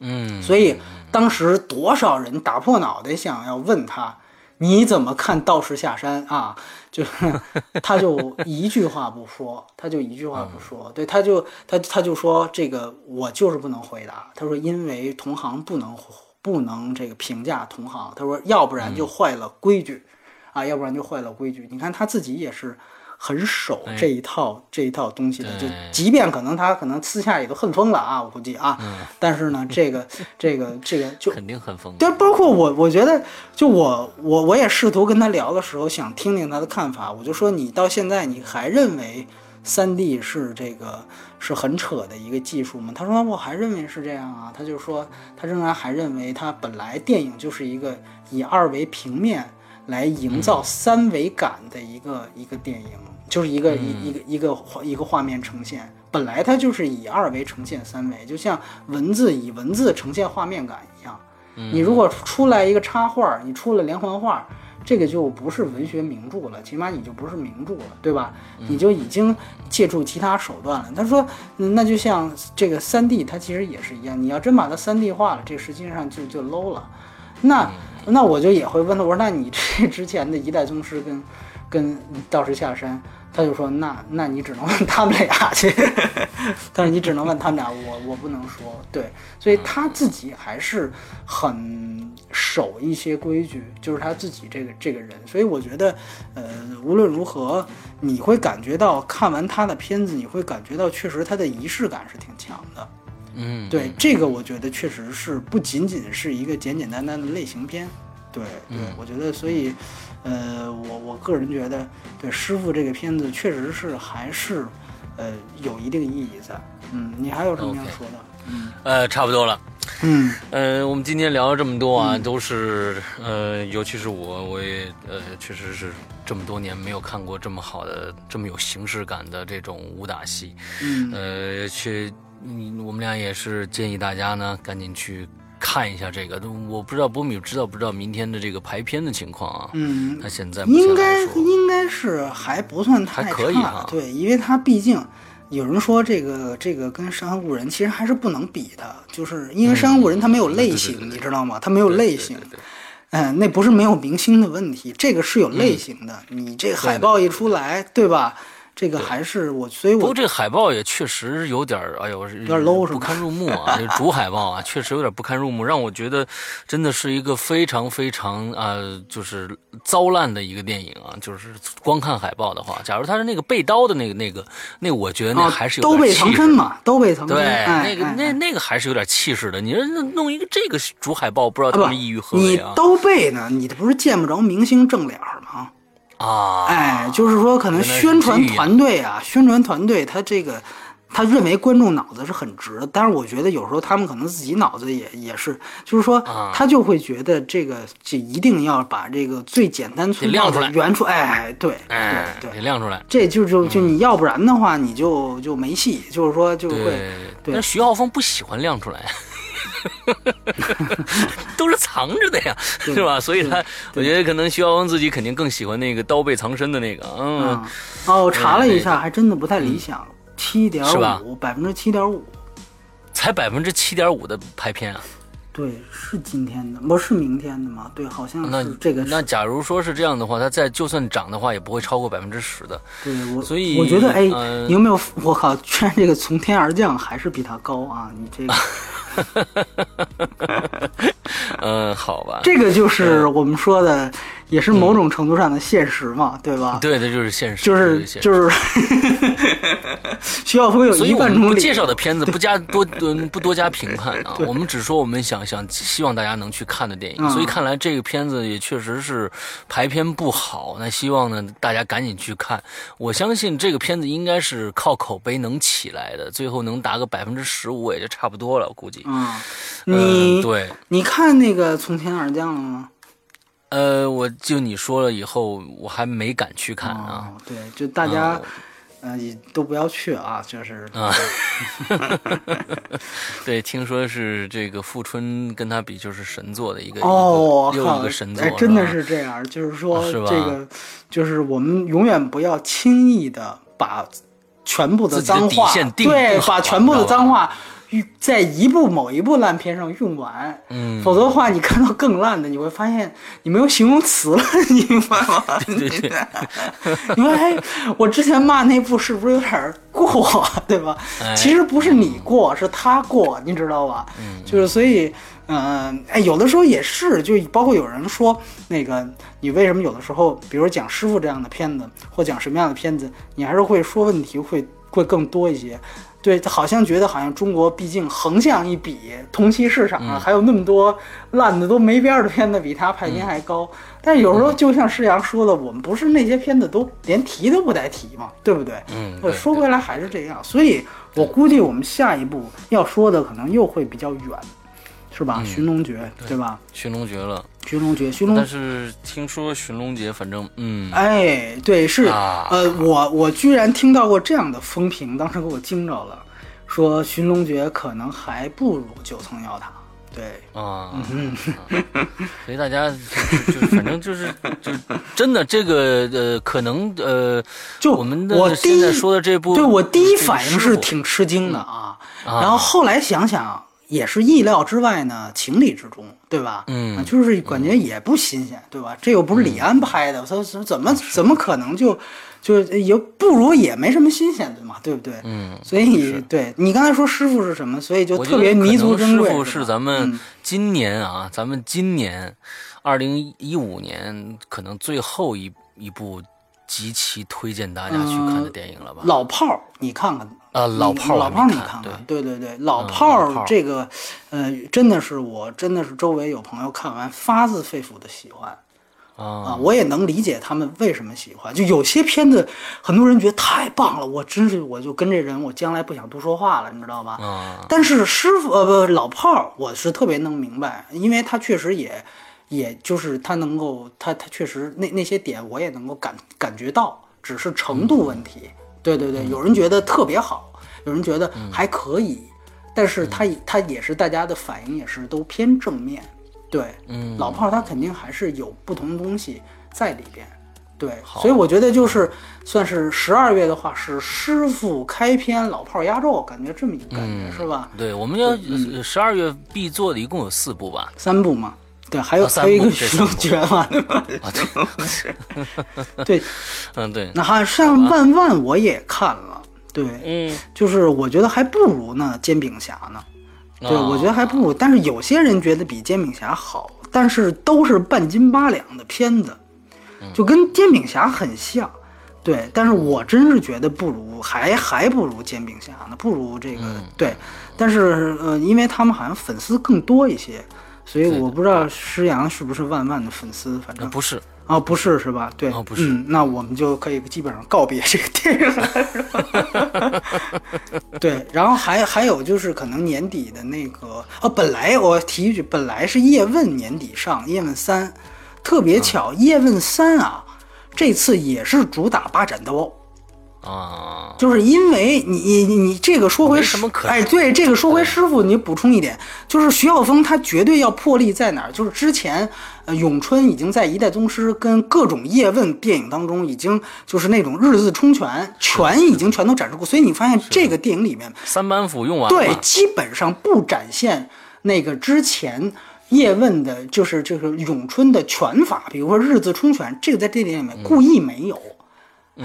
嗯，所以当时多少人打破脑袋想要问他，你怎么看道士下山啊？就是他就一句话不说，他就一句话不说，对，他就他他就说这个我就是不能回答。他说因为同行不能不能这个评价同行，他说要不然就坏了规矩，啊，要不然就坏了规矩。你看他自己也是。很守这一套这一套东西的，就即便可能他可能私下也都恨疯了啊，我估计啊，但是呢，这个这个这个就肯定很疯。对，包括我，我觉得就我我我也试图跟他聊的时候，想听听他的看法。我就说你到现在你还认为三 D 是这个是很扯的一个技术吗？他说我还认为是这样啊。他就说他仍然还认为他本来电影就是一个以二维平面来营造三维感的一个、一个电影，就是一个、一一个一个画一个画面呈现。本来它就是以二维呈现三维，就像文字以文字呈现画面感一样。你如果出来一个插画，你出了连环画，这个就不是文学名著了，起码你就不是名著了，对吧？你就已经借助其他手段了。他说，嗯那就像这个三 D，它其实也是一样，你要真把它三 D 化了，这实际上就就 low 了。那那我就也会问他，我说那你这之前的一代宗师跟跟道士下山，他就说那那你只能问他们俩去，但是你只能问他们俩，我我不能说对，所以他自己还是很守一些规矩，就是他自己这个这个人，所以我觉得，呃，无论如何，你会感觉到看完他的片子，你会感觉到确实他的仪式感是挺强的。嗯，对这个，我觉得确实是不仅仅是一个简简单单的类型片。对对，我觉得，所以，呃，我我个人觉得，对师傅这个片子确实是还是，呃，有一定意义在。嗯，你还有什么要说的？嗯呃，差不多了。嗯呃，我们今天聊了这么多啊，都是呃，尤其是我，我也呃，确实是这么多年没有看过这么好的、这么有形式感的这种武打戏。嗯呃，去，嗯，我们俩也是建议大家呢，赶紧去看一下这个。我不知道波米知道不知道明天的这个排片的情况啊？嗯，他现在应该应该是还不算太还差，可以哈对，因为他毕竟有人说这个这个跟《山河故人》其实还是不能比的，就是因为《山河故人》它没有类型，你知道吗？它没有类型对，对对嗯，那不是没有明星的问题，这个是有类型的。你这海报一出来，对吧？这个还是我，所以我不过这个海报也确实有点儿，哎呦，有点 low 是吧不堪入目啊！这主海报啊，确实有点不堪入目，让我觉得真的是一个非常非常啊、呃就是糟烂的一个电影啊！就是光看海报的话，假如他是那个背刀的那个那个那，我觉得那啊还是有都被藏身嘛，都被藏身。对，哎那个那那个还是有点气势的。你说弄一个这个主海报，不知道他们意欲何你为啊？都背呢，你这不是见不着明星正脸儿吗？啊，哎，就是说，可能宣传团队啊，宣传团队他这个，他认为观众脑子是很直的，但是我觉得有时候他们可能自己脑子也也是，就是说啊，他就会觉得这个就一定要把这个最简单粗暴亮出来。的原出，哎，对哎，对亮出来。这就就就你要不然的话，你就就没戏，就是说就会。但是徐浩峰不喜欢亮出来，都是藏着的呀，是吧？所以他，我觉得可能徐浩峰自己肯定更喜欢那个刀背藏身的那个，嗯，啊，哦，我查了一下，还真的不太理想，七点五，百分之七点五。才百分之七点五的拍片啊。对，是今天的，不是明天的吗？对，好像那是这个是。那假如说是这样的话，它再就算涨的话，也不会超过百分之十的。对我，所以我觉得，哎，呃你有没有？我靠，居然这个从天而降还是比它高啊！你这个，嗯，好吧。这个就是我们说的，也是某种程度上的现实嘛，对吧？对，的就是现实，就是就是，徐晓峰有所以我们不介绍的片子不加多 嗯不多加评判啊，我们只说我们想想希望大家能去看的电影。嗯所以看来这个片子也确实是排片不好，那希望呢大家赶紧去看。我相信这个片子应该是靠口碑能起来的，最后能达个百分之十五也就差不多了，我估计。嗯，嗯，你对，你看那个从天而降了吗？呃，我就你说了以后，我还没敢去看啊。哦，对，就大家嗯，呃，也都不要去啊，就是啊 对，听说是这个富春跟他比就是神作的一个，哦，又一个神作，哎，真的是这样，就是说啊这个，就是我们永远不要轻易的把全部的脏话，对，把全部的脏话用在一部某一部烂片上用完，嗯否则的话，你看到更烂的，你会发现你没有形容词了，你明白吗？对对你说，哎，我之前骂那部是不是有点过，对吧？哎其实不是你过，是他过，你知道吧？嗯就是所以，嗯、哎，有的时候也是，就包括有人说，那个你为什么有的时候，比如讲师傅这样的片子，或讲什么样的片子，你还是会说问题会会更多一些。对，好像觉得好像中国毕竟横向一比，同期市场上还有那么多烂的都没边儿的片子比他排名还高。但是有时候就像施阳说的，我们不是那些片子都连提都不带提嘛，对不对？嗯，说回来还是这样，所以我估计我们下一步要说的可能又会比较远，是吧？寻龙诀，对吧？寻龙诀了，寻龙诀，寻龙。但是听说寻龙诀，反正嗯，哎，对，是、啊。呃，我我居然听到过这样的风评，当时给我惊着了，说寻龙诀可能还不如九层妖塔。对，啊，所以大家就反正就是就真的这个呃，可能呃，就我们的现在说的这部，对我第一反应是挺吃惊的啊，啊。然后后来想想也是意料之外呢，情理之中，对吧？嗯啊就是感觉也不新鲜，对吧？这又不是李安拍的，他他怎么怎么可能就就也不如也没什么新鲜的嘛，对不对？嗯，所以对你刚才说师傅是什么，所以就特别弥足珍贵。师傅是咱们嗯今年啊，咱们今年二零一五年可能最后一一部极其推荐大家去看的电影了吧？老炮儿，你看看啊，老炮儿老炮儿你看看对，对对对，老嗯炮儿儿这个，呃，真的是我真的是周围有朋友看完发自肺腑的喜欢啊，啊，我也能理解他们为什么喜欢。就有些片子，很多人觉得太棒了，我真是我就跟这人，我将来不想多说话了，你知道吧？啊，但是师傅呃不老炮儿，我是特别能明白，因为他确实也，也就是他能够他他确实那那些点我也能够感感觉到，只是程度问题。对对对，有人觉得特别好，有人觉得还可以，但是他他也是大家的反应也是都偏正面。对，嗯，老炮儿他肯定还是有不同的东西在里边。对，所以我觉得就是算是十二月的话是师傅开篇，老炮儿压轴，感觉这么一个感觉、是吧？对，我们要十二月必做的一共有四部吧？三部嘛，对，还有、还有一个部对徐龙诀嘛，对吧？啊，对，对，嗯，对，那还像万万我也看了，对，嗯，就是我觉得还不如呢煎饼侠呢。对，啊我觉得还不如，但是有些人觉得比煎饼侠好，但是都是半斤八两的片子，就跟煎饼侠很像。对，但是我真是觉得不如，还还不如煎饼侠呢，不如这个、对。但是呃，因为他们好像粉丝更多一些，所以我不知道施洋是不是万万的粉丝，反正那不是，啊，不是是吧？对，哦不是嗯，那我们就可以基本上告别这个电影了，是吧？对，然后还还有就是可能年底的那个，哦，本来我提一句，本来是叶问年底上，叶问三，特别巧，叶问三啊，这次也是主打八斩刀。啊，就是因为你你你这个说回没什么可哎，对这个说回师傅，你补充一点，就是徐晓峰他绝对要破例在哪儿？就是之前呃咏春已经在一代宗师跟各种叶问电影当中已经就是那种日字冲拳，拳已经全都展示过，所以你发现这个电影里面三板斧用完对，基本上不展现那个之前。叶问的，就是就是咏春的拳法，比如说日字冲拳，这个在这电影里面故意没有，他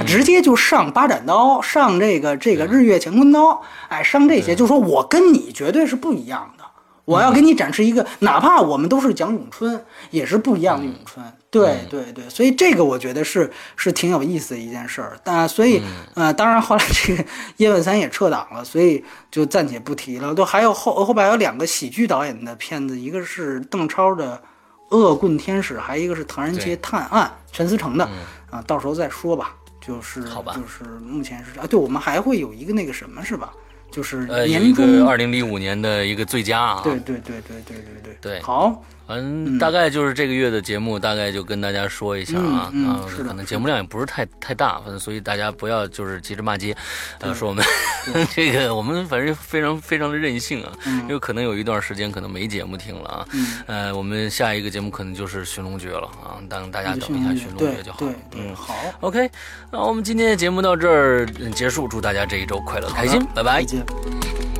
直接就上八斩刀，上这个这个日月乾坤刀，哎，上这些，就说我跟你绝对是不一样的，我要给你展示一个，哪怕我们都是讲咏春，也是不一样的咏春。对对对，所以这个我觉得是是挺有意思的一件事儿。但所以呃，当然后来这个 叶问三也撤档了，所以就暂且不提了。都还有后后边还有两个喜剧导演的片子，一个是邓超的《恶棍天使》，还有一个是《唐人街探案》，陈思诚的啊，到时候再说吧。就是好吧。就是目前是啊，对我们还会有一个那个什么是吧？就是呃，年终，个二零零五年的一个最佳啊，对对对对对对对。对。好，嗯，大概就是这个月的节目，大概就跟大家说一下啊，嗯嗯啊是的可能节目量也不是太太大，反正所以大家不要就是急着骂街，呃，说我们 这个我们反正非常非常的任性啊，嗯。因为可能有一段时间可能没节目听了啊，呃，我们下一个节目可能就是寻龙诀了啊，当大家等一下寻龙诀就好对了，对，嗯。好，，OK，那我们今天的节目到这儿结束，祝大家这一周快乐开心，拜拜。再。见。